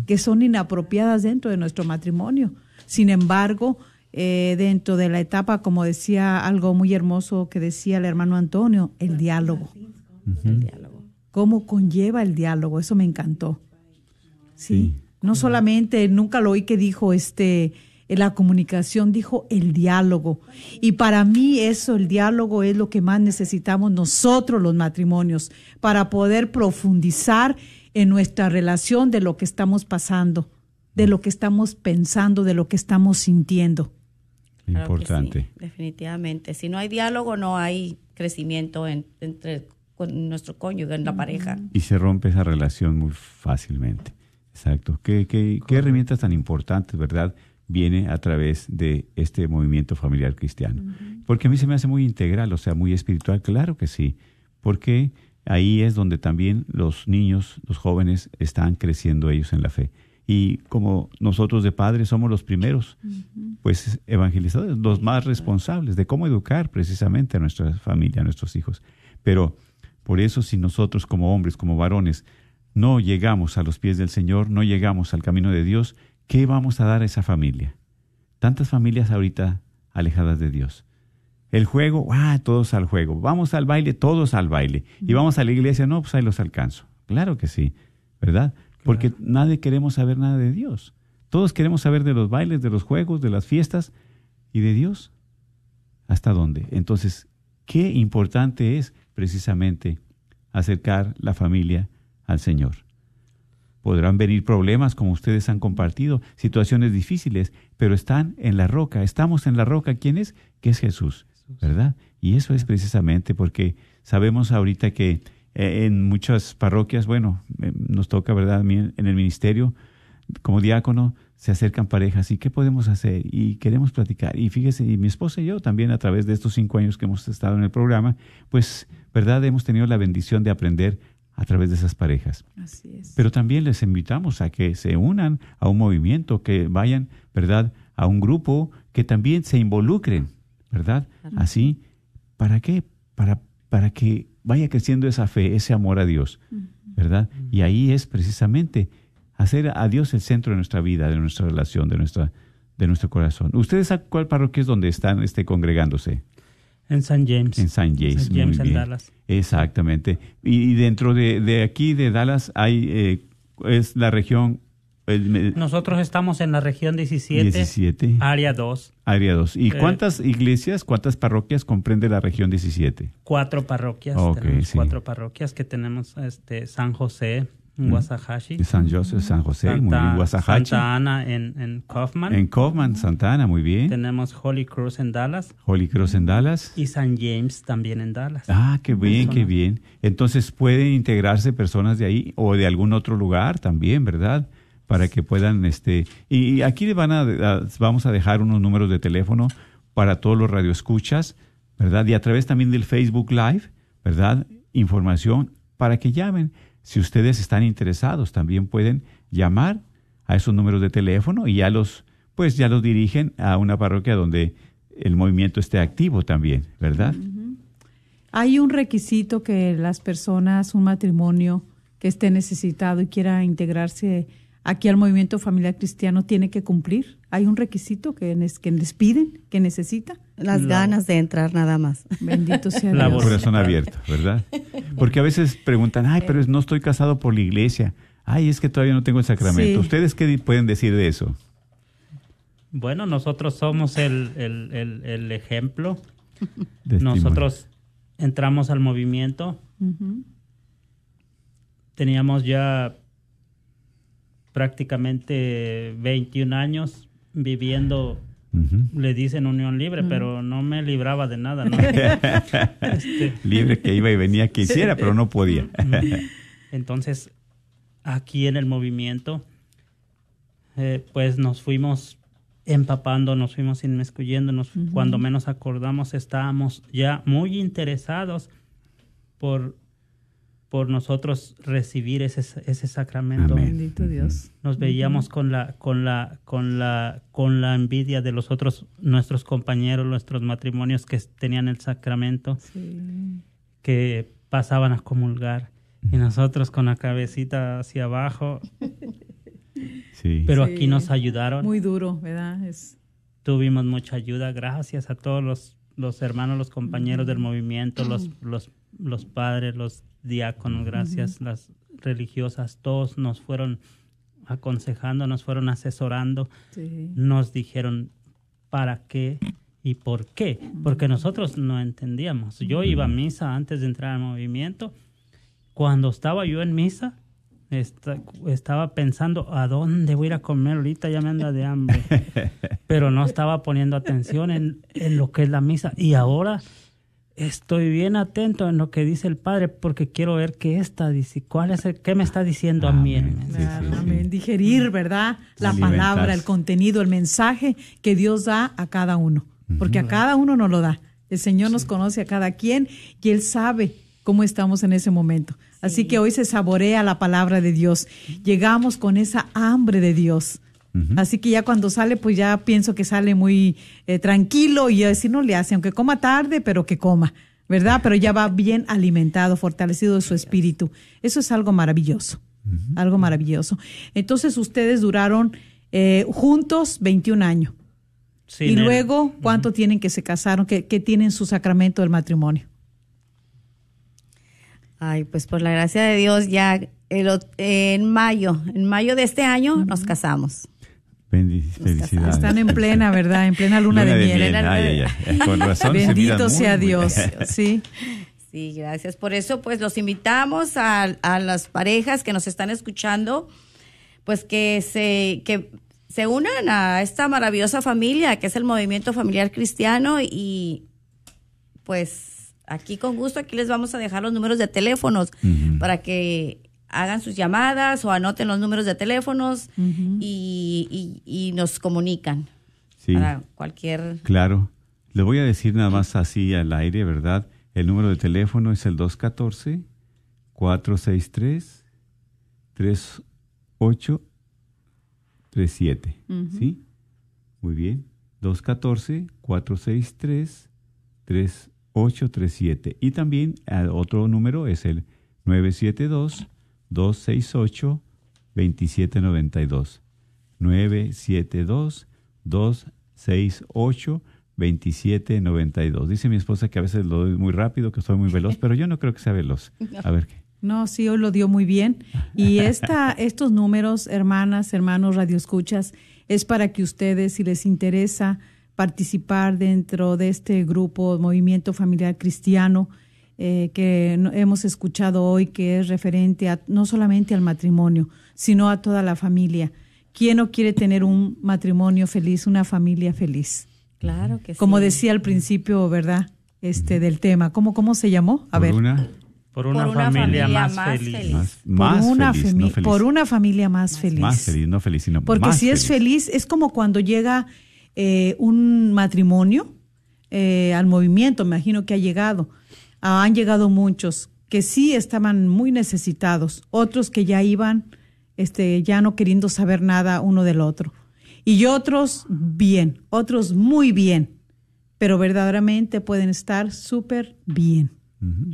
que son inapropiadas dentro de nuestro matrimonio. Sin embargo, eh, dentro de la etapa, como decía algo muy hermoso que decía el hermano Antonio, el diálogo. El diálogo. ¿Cómo conlleva el diálogo? Eso me encantó. Sí. No solamente, nunca lo oí que dijo este, la comunicación, dijo el diálogo. Y para mí eso, el diálogo es lo que más necesitamos nosotros los matrimonios para poder profundizar en nuestra relación de lo que estamos pasando, de lo que estamos pensando, de lo que estamos sintiendo. Claro Importante. sí, definitivamente. Si no hay diálogo, no hay crecimiento en- entre con nuestro cónyuge, en la pareja. Y se rompe esa relación muy fácilmente. Exacto. ¿Qué, qué, qué herramientas tan importantes, verdad? Viene a través de este movimiento familiar cristiano. Porque a mí se me hace muy integral, o sea, muy espiritual, claro que sí. Porque ahí es donde también los niños, los jóvenes, están creciendo ellos en la fe. Y como nosotros de padres somos los primeros, pues evangelizadores, los más responsables de cómo educar precisamente a nuestra familia, a nuestros hijos. Pero por eso si nosotros como hombres, como varones, no llegamos a los pies del Señor, no llegamos al camino de Dios, ¿qué vamos a dar a esa familia? Tantas familias ahorita alejadas de Dios. El juego, ah, todos al juego. Vamos al baile, todos al baile. Y vamos a la iglesia, no, pues ahí los alcanzo. Claro que sí, ¿verdad? Porque nadie queremos saber nada de Dios. Todos queremos saber de los bailes, de los juegos, de las fiestas y de Dios. ¿Hasta dónde? Entonces, qué importante es precisamente acercar la familia al Señor. Podrán venir problemas como ustedes han compartido, situaciones difíciles, pero están en la roca, estamos en la roca. ¿Quién es? Que es Jesús, ¿verdad? Y eso es precisamente porque sabemos ahorita que eh, en muchas parroquias, bueno, eh, nos toca, ¿verdad? A mí En en el ministerio, como diácono, se acercan parejas y qué podemos hacer y queremos platicar. Y fíjese, y mi esposa y yo también a través de estos cinco años que hemos estado en el programa, pues, ¿verdad? Hemos tenido la bendición de aprender a través de esas parejas. Así es. Pero también les invitamos a que se unan a un movimiento, que vayan, ¿verdad?, a un grupo, que también se involucren, ¿verdad? Así, ¿para qué? Para, para que vaya creciendo esa fe, ese amor a Dios, ¿verdad? Y ahí es precisamente hacer a Dios el centro de nuestra vida, de nuestra relación, de, nuestra, de nuestro corazón. ¿Ustedes a cuál parroquia es donde están este, congregándose? En San James. En St. James, St. James en. Dallas. Exactamente. Y, y dentro de, de aquí, de Dallas, hay eh, es la región el- Nosotros estamos en la región 17, 17, área 2, área 2. ¿Y Eh, cuántas iglesias, cuántas parroquias comprende la región 17? cuatro parroquias. Ok, tenemos sí. cuatro parroquias que tenemos este San José, en Wasahashi, San José, San José, muy bien, Santa, Wasahachi. Santa Ana en, en Kaufman. En Kaufman, Santa Ana, muy bien. Tenemos Holy Cross en Dallas Holy Cross en Dallas. y San James también en Dallas. Ah, qué bien, qué bien. Entonces pueden integrarse personas de ahí o de algún otro lugar también, ¿verdad? Para que puedan, este, y aquí le van a, a- vamos a dejar unos números de teléfono para todos los radioescuchas, ¿verdad? Y a través también del Facebook Live, ¿verdad? Información para que llamen. Si ustedes están interesados, también pueden llamar a esos números de teléfono y ya los, pues ya los dirigen a una parroquia donde el movimiento esté activo también, ¿verdad? Hay un requisito que las personas, un matrimonio que esté necesitado y quiera integrarse aquí al movimiento familiar cristiano tiene que cumplir. Hay un requisito que, les- que les piden, que necesita. Las No. ganas de entrar nada más. Bendito sea La Dios. voz. corazón abierto, ¿verdad? Porque a veces preguntan, ay, pero no estoy casado por la iglesia. Ay, es que todavía no tengo el sacramento. Sí. ¿Ustedes qué pueden decir de eso? Bueno, nosotros somos el, el- el- el ejemplo. Nosotros entramos al movimiento. Teníamos ya prácticamente 21 años viviendo, Le dicen unión libre, pero no me libraba de nada, ¿no? Este, Libre que iba y venía que hiciera, pero no podía. Entonces, aquí en el movimiento, eh, pues nos fuimos empapando, nos fuimos inmiscuyendo, nos- cuando menos acordamos estábamos ya muy interesados por por nosotros recibir ese, ese sacramento. Amén. Bendito Dios. Nos veíamos con la, con la, con la, con la envidia de los otros, nuestros compañeros, nuestros matrimonios que tenían el sacramento, Sí. que pasaban a comulgar. Y nosotros con la cabecita hacia abajo, Sí. pero Sí. aquí nos ayudaron. Muy duro, ¿verdad? Es, Tuvimos mucha ayuda, gracias a todos los, los hermanos, los compañeros del movimiento, los, los, los padres, los diáconos, gracias, las religiosas, todos nos fueron aconsejando, nos fueron asesorando, sí. nos dijeron para qué y por qué, porque nosotros no entendíamos. Yo iba a misa antes de entrar al movimiento. Cuando estaba yo en misa, esta- estaba pensando a dónde voy a ir a comer ahorita, ya me anda de hambre. Pero no estaba poniendo atención en, en lo que es la misa. Y ahora estoy bien atento en lo que dice el Padre porque quiero ver qué está dici- cuál es el, qué me está diciendo a mí. Amén. Sí. Digerir, ¿verdad? La Alimentarse. palabra, el contenido, el mensaje que Dios da a cada uno. Porque a cada uno nos lo da. El Señor nos conoce a cada quien y Él sabe cómo estamos en ese momento. Así que hoy se saborea la palabra de Dios. Llegamos con esa hambre de Dios. Así que ya cuando sale, pues ya pienso que sale muy eh, tranquilo y así no le hace, aunque coma tarde, pero que coma, ¿verdad? Pero ya va bien alimentado, fortalecido de su espíritu. Eso es algo maravilloso, algo maravilloso. Entonces ustedes duraron eh, juntos 21 años. Sí, y luego, ¿cuánto tienen que se casaron, que, que tienen su sacramento del matrimonio? Ay, pues por la gracia de Dios ya el en mayo, en mayo de este año nos casamos. Bendi- felicidades. Están en plena, ¿verdad? En plena luna, de, miel. Ay, ay, ay. Con razón se miran Bendito sea muy Dios. Sí. Sí, gracias. Por eso, pues los invitamos a, a las parejas que nos están escuchando, pues que se, que se unan a esta maravillosa familia que es el movimiento familiar cristiano y pues aquí con gusto, aquí les vamos a dejar los números de teléfonos Ujú. para que hagan sus llamadas o anoten los números de teléfonos y, y- y nos comunican Sí, para cualquier... claro. Le voy a decir nada más así al aire, ¿verdad? El número de teléfono es el 214-463-3837. ¿Sí? Muy bien. 214-463-3837. Y también el otro número es el 972-268-2792. 972-268-2792. Dice mi esposa que a veces lo doy muy rápido, que soy muy veloz, pero yo no creo que sea veloz. A ver qué. No, sí, hoy lo dio muy bien. Y esta, estos números, hermanas, hermanos, radioescuchas, es para que ustedes, si les interesa participar dentro de este grupo, Movimiento Familiar Cristiano, eh, que hemos escuchado hoy, que es referente a, no solamente al matrimonio, sino a toda la familia. ¿Quién no quiere tener un matrimonio feliz, una familia feliz? Claro que sí. Como decía al principio, ¿verdad? Este del tema. ¿Cómo, cómo se llamó? A Por ver. una por una, Por una familia, familia más, más feliz. feliz. más, por más una feliz, no feliz. por una familia más feliz. Más feliz, no feliz, sino Porque más si es feliz, es como cuando llega eh, un matrimonio eh, al movimiento, me imagino que ha llegado. Ah, han llegado muchos que sí estaban muy necesitados, otros que ya iban este, ya no queriendo saber nada uno del otro. Y otros bien, otros muy bien, pero verdaderamente pueden estar súper bien.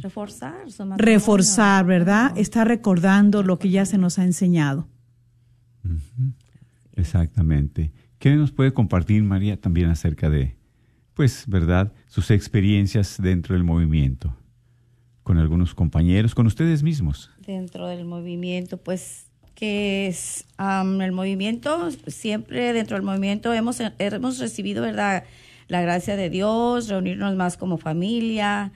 Reforzar su matrimonio. Reforzar, ¿verdad? Está recordando lo que ya se nos ha enseñado. Exactamente. ¿Qué nos puede compartir María también acerca de, pues, verdad, sus experiencias dentro del movimiento? Con algunos compañeros, con ustedes mismos. dentro del movimiento, pues que es el movimiento, siempre dentro del movimiento hemos, hemos recibido, ¿verdad? La gracia de Dios, reunirnos más como familia,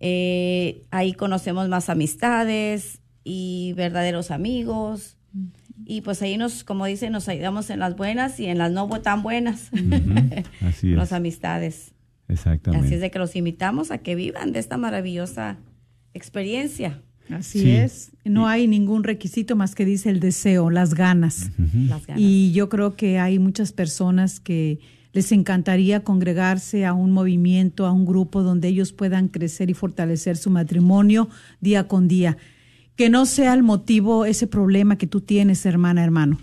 eh, ahí conocemos más amistades y verdaderos amigos. Y pues ahí nos, como dicen, nos ayudamos en las buenas y en las no tan buenas, Así es. las amistades. Exactamente. Así es de que los invitamos a que vivan de esta maravillosa experiencia. Así Sí. es. No hay ningún requisito más que dice el deseo, las ganas. Las ganas. Y yo creo que hay muchas personas que les encantaría congregarse a un movimiento, a un grupo donde ellos puedan crecer y fortalecer su matrimonio día con día. Que no sea el motivo ese problema que tú tienes, hermana, hermano.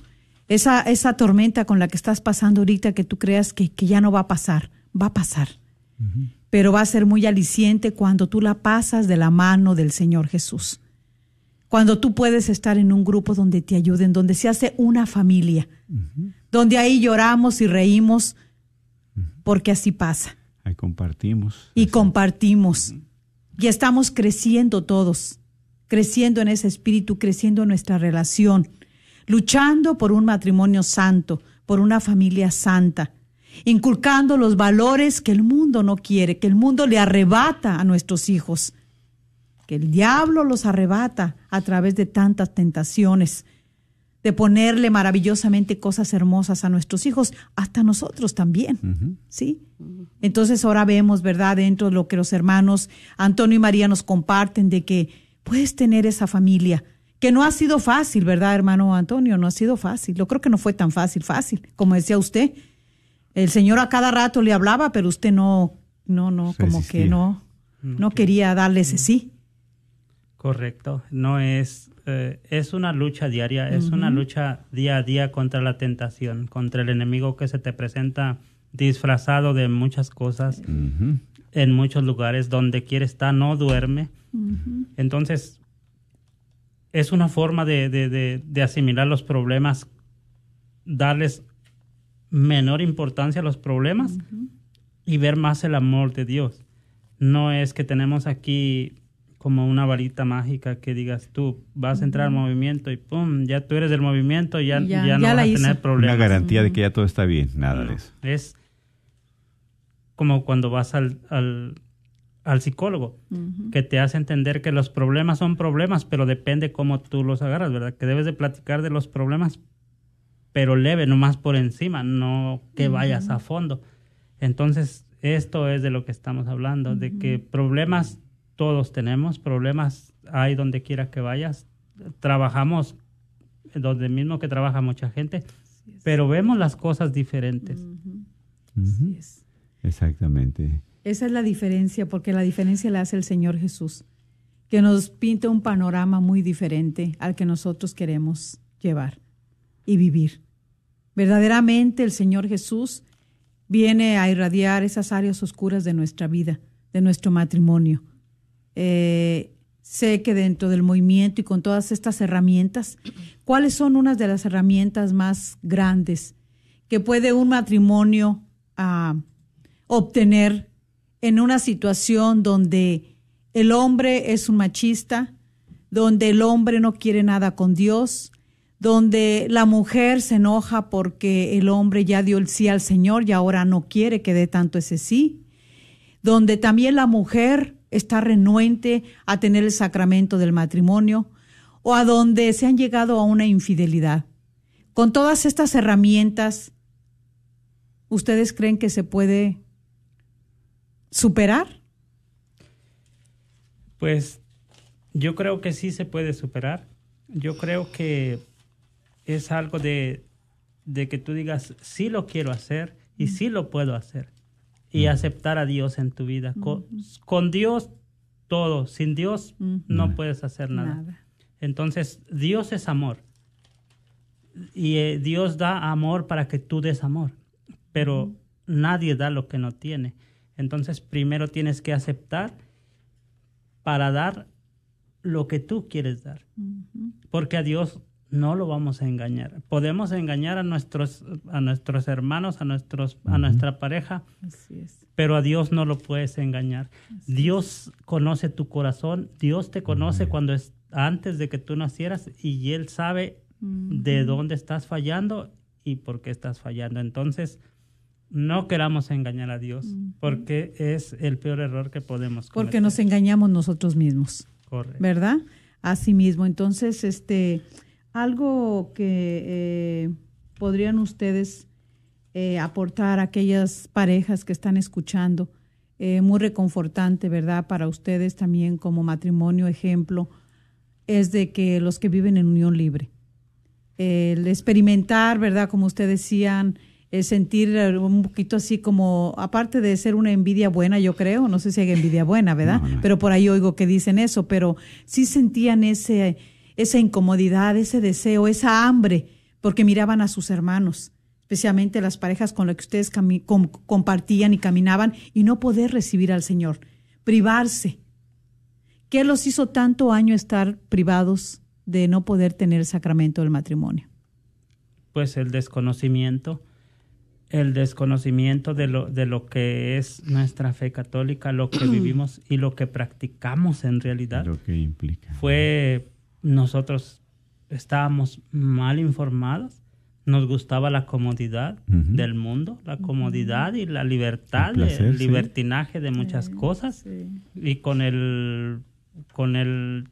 Esa, esa tormenta con la que estás pasando ahorita que tú creas que, que ya no va a pasar, va a pasar. Pero va a ser muy aliciente cuando tú la pasas de la mano del Señor Jesús. Cuando tú puedes estar en un grupo donde te ayuden, donde se hace una familia, donde ahí lloramos y reímos, porque así pasa. Ahí compartimos. Y compartimos. Y estamos creciendo todos, creciendo en ese espíritu, creciendo en nuestra relación, luchando por un matrimonio santo, por una familia santa, inculcando los valores que el mundo no quiere, que el mundo le arrebata a nuestros hijos, que el diablo los arrebata a través de tantas tentaciones, de ponerle maravillosamente cosas hermosas a nuestros hijos, hasta nosotros también, ¿sí? Entonces ahora vemos, ¿verdad?, dentro de lo que los hermanos Antonio y María nos comparten de que puedes tener esa familia, que no ha sido fácil, ¿verdad, hermano Antonio? No ha sido fácil. Yo creo que no fue tan fácil, fácil, como decía usted. El Señor a cada rato le hablaba, pero usted no, no, no, como que no, no quería darle ese sí. Correcto. No es, eh, es una lucha diaria, es una lucha día a día contra la tentación, contra el enemigo que se te presenta disfrazado de muchas cosas en muchos lugares donde quiere estar, no duerme. Entonces, es una forma de, de, de, asimilar los problemas, darles menor importancia a los problemas y ver más el amor de Dios. No es que tenemos aquí como una varita mágica que digas tú vas a entrar al movimiento y pum, ya tú eres del movimiento, ya, ya, no vas a tener problemas. Una garantía de que ya todo está bien, nada de eso. Es como cuando vas al, al, al psicólogo, que te hace entender que los problemas son problemas, pero depende cómo tú los agarras, ¿verdad? Que debes de platicar de los problemas, pero leve, nomás por encima, no que vayas a fondo. Entonces, esto es de lo que estamos hablando, de que problemas todos tenemos, problemas hay donde quiera que vayas, trabajamos donde mismo que trabaja mucha gente, pero vemos las cosas diferentes. Exactamente. Esa es la diferencia, porque la diferencia la hace el Señor Jesús, que nos pinta un panorama muy diferente al que nosotros queremos llevar y vivir. Verdaderamente el Señor Jesús viene a irradiar esas áreas oscuras de nuestra vida, de nuestro matrimonio. Eh, sé que dentro del movimiento y con todas estas herramientas, ¿cuáles son unas de las herramientas más grandes que puede un matrimonio ah, obtener en una situación donde el hombre es un machista, donde el hombre no quiere nada con Dios, donde la mujer se enoja porque el hombre ya dio el sí al Señor y ahora no quiere que dé tanto ese sí, donde también la mujer está renuente a tener el sacramento del matrimonio o a donde se han llegado a una infidelidad. Con todas estas herramientas, ¿ustedes creen que se puede superar? Pues yo creo que sí se puede superar. Yo creo que es algo de, de que tú digas, sí lo quiero hacer y sí lo puedo hacer. Y aceptar a Dios en tu vida. Con, Dios todo. Sin Dios no puedes hacer nada. Entonces, Dios es amor. Y eh, Dios da amor para que tú des amor. Pero nadie da lo que no tiene. Entonces, primero tienes que aceptar para dar lo que tú quieres dar. Porque a Dios no lo vamos a engañar. Podemos engañar a nuestros, a nuestros hermanos, a, nuestros, a nuestra pareja, pero a Dios no lo puedes engañar. Dios conoce tu corazón, Dios te conoce cuando es antes de que tú nacieras y Él sabe de dónde estás fallando y por qué estás fallando. Entonces, no queramos engañar a Dios, porque es el peor error que podemos cometer. Porque nos engañamos nosotros mismos. Correcto. ¿Verdad? Así mismo. Entonces, este, algo que eh, podrían ustedes eh, aportar a aquellas parejas que están escuchando, eh, muy reconfortante, ¿verdad? Para ustedes también como matrimonio ejemplo, es de que los que viven en unión libre, el experimentar, ¿verdad? Como ustedes decían, eh, sentir un poquito así como, aparte de ser una envidia buena, yo creo, no sé si hay envidia buena, ¿verdad? No, no. Pero por ahí oigo que dicen eso, pero sí sentían ese, esa incomodidad, ese deseo, esa hambre, porque miraban a sus hermanos, especialmente las parejas con las que ustedes com- compartían y caminaban, y no poder recibir al Señor, privarse. ¿Qué los hizo tanto año estar privados de no poder tener el sacramento del matrimonio? Pues el desconocimiento, el desconocimiento de lo, de lo que es nuestra fe católica, lo que vivimos y lo que practicamos en realidad. Lo que implica. Fue, nosotros estábamos mal informados, nos gustaba la comodidad del mundo, la comodidad y la libertad, El placer, el sí. libertinaje de muchas cosas y con el con el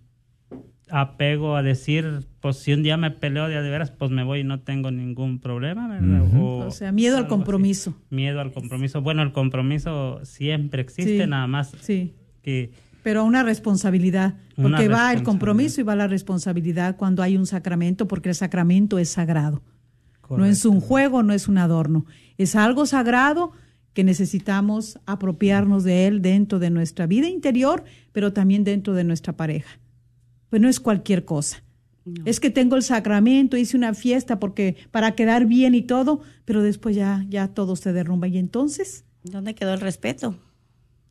apego a decir pues si un día me peleo de a de veras pues me voy y no tengo ningún problema ¿verdad? O sea, miedo al así. compromiso. miedo al compromiso bueno el compromiso siempre existe Sí. nada más Sí. que Pero una responsabilidad, Una porque va el compromiso y va la responsabilidad cuando hay un sacramento, porque el sacramento es sagrado. No es un juego, no es un adorno. Es algo sagrado que necesitamos apropiarnos de él dentro de nuestra vida interior, pero también dentro de nuestra pareja. Pues no es cualquier cosa. Es que tengo el sacramento, hice una fiesta porque para quedar bien y todo, pero después ya ya todo se derrumba y entonces ¿Dónde quedó el respeto?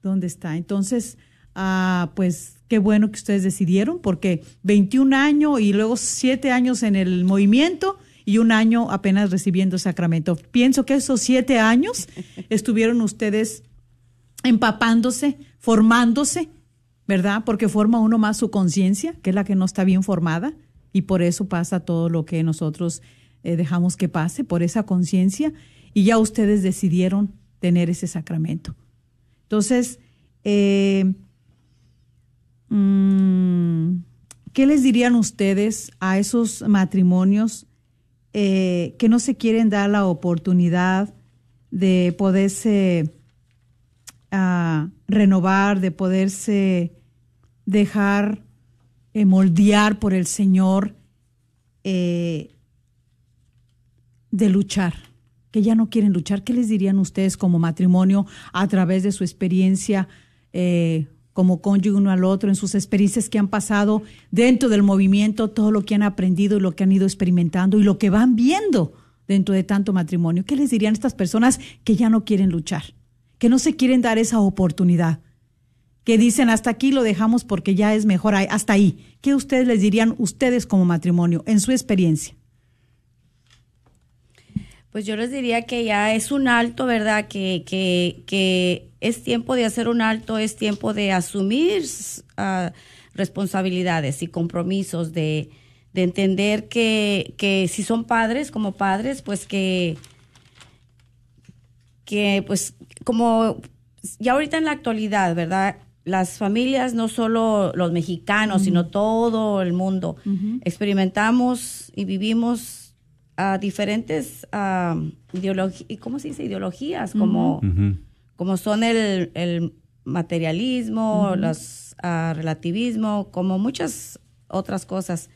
¿Dónde está? Entonces, ah, pues qué bueno que ustedes decidieron, porque 21 años y luego 7 años en el movimiento y un año apenas recibiendo sacramento. Pienso que esos 7 años estuvieron ustedes empapándose, formándose, ¿verdad? Porque forma uno más su conciencia, que es la que no está bien formada, y por eso pasa todo lo que nosotros eh, dejamos que pase, por esa conciencia, y ya ustedes decidieron tener ese sacramento. Entonces, eh, mm, ¿qué les dirían ustedes a esos matrimonios eh, que no se quieren dar la oportunidad de poderse ah, renovar, de poderse dejar eh, moldear por el Señor, eh, de luchar? que ya no quieren luchar, ¿qué les dirían ustedes como matrimonio a través de su experiencia eh, como cónyuge uno al otro, en sus experiencias que han pasado dentro del movimiento, todo lo que han aprendido y lo que han ido experimentando y lo que van viendo dentro de tanto matrimonio? ¿Qué les dirían estas personas que ya no quieren luchar, que no se quieren dar esa oportunidad? Que dicen hasta aquí lo dejamos porque ya es mejor hasta ahí. ¿Qué ustedes les dirían ustedes como matrimonio en su experiencia? Pues yo les diría que ya es un alto, ¿verdad? Que, que, que es tiempo de hacer un alto, es tiempo de asumir ah, responsabilidades y compromisos, de, de entender que, que si son padres, como padres, pues que, que pues como ya ahorita en la actualidad, ¿verdad? Las familias, no solo los mexicanos, sino todo el mundo, experimentamos y vivimos a diferentes ideologías, ¿cómo se dice? Ideologías, como, como son el, el materialismo, los ah, relativismo, como muchas otras cosas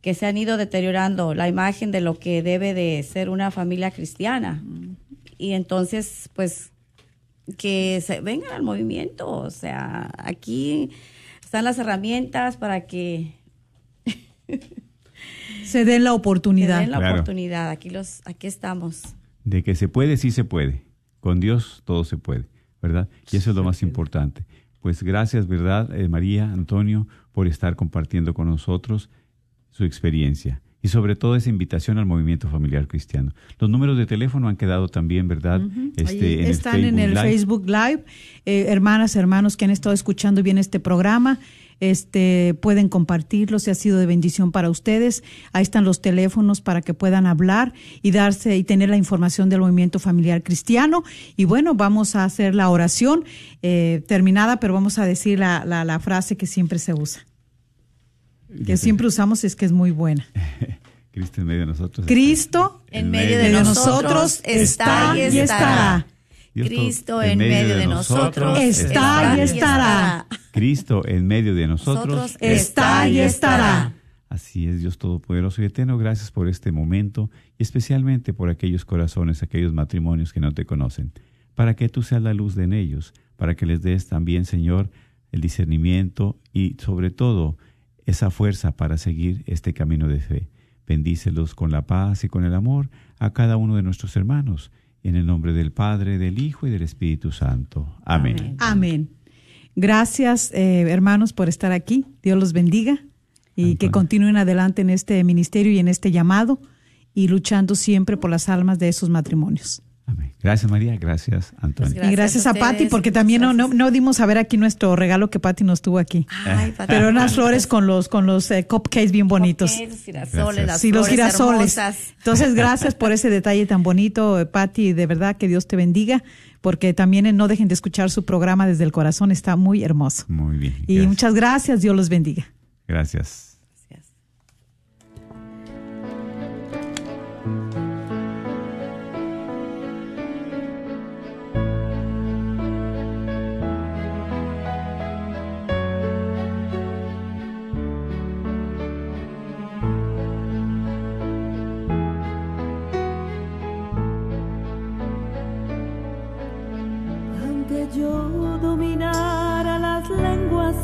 que se han ido deteriorando la imagen de lo que debe de ser una familia cristiana. Y entonces, pues, que se vengan al movimiento, o sea, aquí están las herramientas para que Se den la se oportunidad. den la Claro. oportunidad. Aquí los, aquí estamos. De que se puede, sí se puede. Con Dios todo se puede, ¿verdad? Y eso es lo más importante. Pues gracias, ¿verdad, eh, María, Antonio, por estar compartiendo con nosotros su experiencia y sobre todo esa invitación al movimiento familiar cristiano. Los números de teléfono han quedado también, ¿verdad? Este, el están en el Live. Facebook Live. Eh, hermanas, hermanos que han estado escuchando bien este programa, este, pueden compartirlo si ha sido de bendición para ustedes. Ahí están los teléfonos para que puedan hablar y darse y tener la información del movimiento familiar cristiano. Y bueno, vamos a hacer la oración eh, terminada, pero vamos a decir la, la, la frase que siempre se usa, que siempre usamos es que es muy buena. Cristo en medio de nosotros. Cristo En medio de nosotros está y estará. Cristo en medio de nosotros está y estará. Cristo en medio de nosotros Nosotros está y estará. Así es, Dios Todopoderoso y Eterno, gracias por este momento y especialmente por aquellos corazones, aquellos matrimonios que no te conocen, para que tú seas la luz de en ellos, para que les des también, Señor, el discernimiento y sobre todo esa fuerza para seguir este camino de fe. Bendícelos con la paz y con el amor a cada uno de nuestros hermanos. En el nombre del Padre, del Hijo y del Espíritu Santo. Amén. Amén. Gracias, eh, hermanos, por estar aquí. Dios los bendiga y que continúen adelante en este ministerio y en este llamado y luchando siempre por las almas de esos matrimonios. Amén. Gracias María, gracias Antonio. Pues y gracias a, Patti porque también no, no, dimos a ver aquí nuestro regalo que Patti nos tuvo aquí. Ay, Pero unas flores con los con los eh, cupcakes bien bonitos. Girasoles, las sí, los girasoles. Entonces, gracias por ese detalle tan bonito, eh, Patti, de verdad que Dios te bendiga porque también no dejen de escuchar su programa desde el corazón, está muy hermoso. Muy bien. Y muchas gracias, Dios los bendiga. Gracias.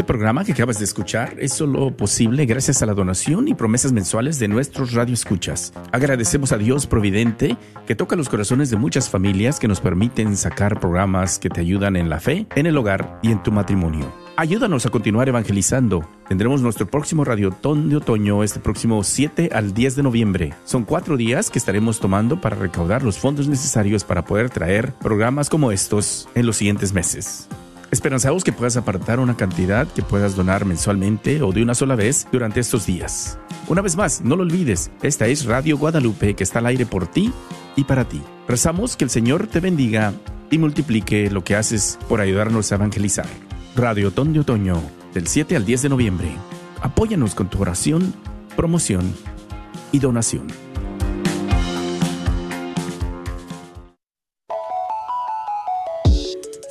Este programa que acabas de escuchar es solo posible gracias a la donación y promesas mensuales de nuestros radioescuchas. Agradecemos a Dios Providente que toca los corazones de muchas familias que nos permiten sacar programas que te ayudan en la fe, en el hogar y en tu matrimonio. Ayúdanos a continuar evangelizando. Tendremos nuestro próximo Radiotón de Otoño este próximo 7 al 10 de noviembre. Son cuatro días que estaremos tomando para recaudar los fondos necesarios para poder traer programas como estos en los siguientes meses. Esperanzamos que puedas apartar una cantidad que puedas donar mensualmente o de una sola vez durante estos días. Una vez más, no lo olvides, esta es Radio Guadalupe que está al aire por ti y para ti. Rezamos que el Señor te bendiga y multiplique lo que haces por ayudarnos a evangelizar. Radio Ton de Otoño, del 7 al 10 de noviembre. Apóyanos con tu oración, promoción y donación.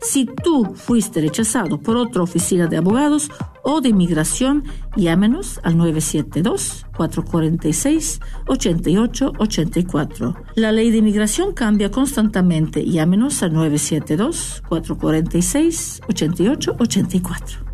Si tú fuiste rechazado por otra oficina de abogados o de inmigración, llámenos al 972-446-8884. La ley de inmigración cambia constantemente. Llámenos al 972-446-8884.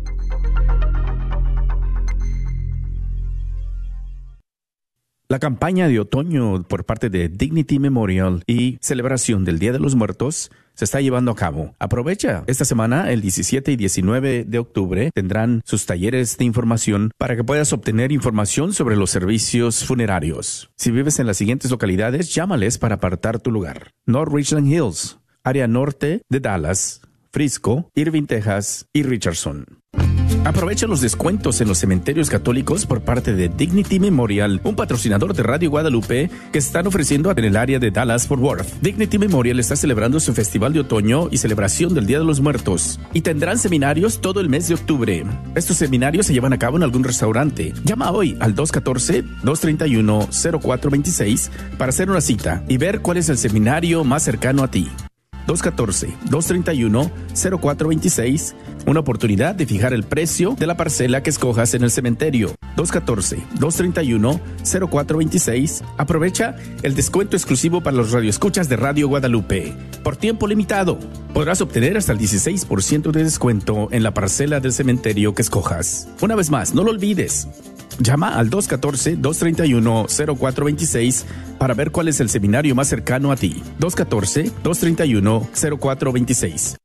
La campaña de otoño por parte de Dignity Memorial y celebración del Día de los Muertos se está llevando a cabo. Aprovecha esta semana, el 17 y 19 de octubre, tendrán sus talleres de información para que puedas obtener información sobre los servicios funerarios. Si vives en las siguientes localidades, llámales para apartar tu lugar. North Richland Hills, área norte de Dallas, Frisco, Irving, Texas y Richardson. Aprovecha los descuentos en los cementerios católicos por parte de Dignity Memorial, un patrocinador de Radio Guadalupe que están ofreciendo en el área de Dallas Fort Worth. Dignity Memorial está celebrando su festival de otoño y celebración del Día de los Muertos y tendrán seminarios todo el mes de octubre. Estos seminarios se llevan a cabo en algún restaurante. Llama hoy al 214-231-0426 para hacer una cita y ver cuál es el seminario más cercano a ti. 214-231-0426, una oportunidad de fijar el precio de la parcela que escojas en el cementerio. 214-231-0426. Aprovecha el descuento exclusivo para los radioescuchas de Radio Guadalupe. Por tiempo limitado, podrás obtener hasta el 16% de descuento en la parcela del cementerio que escojas. Una vez más, no lo olvides. Llama al 214-231-0426 para ver cuál es el seminario más cercano a ti. 214-231-0426.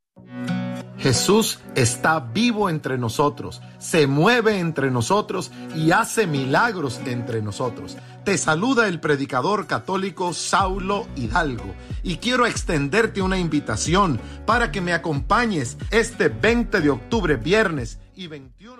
Jesús está vivo entre nosotros, se mueve entre nosotros y hace milagros entre nosotros. Te saluda el predicador católico Saulo Hidalgo y quiero extenderte una invitación para que me acompañes este 20 de octubre, viernes y 21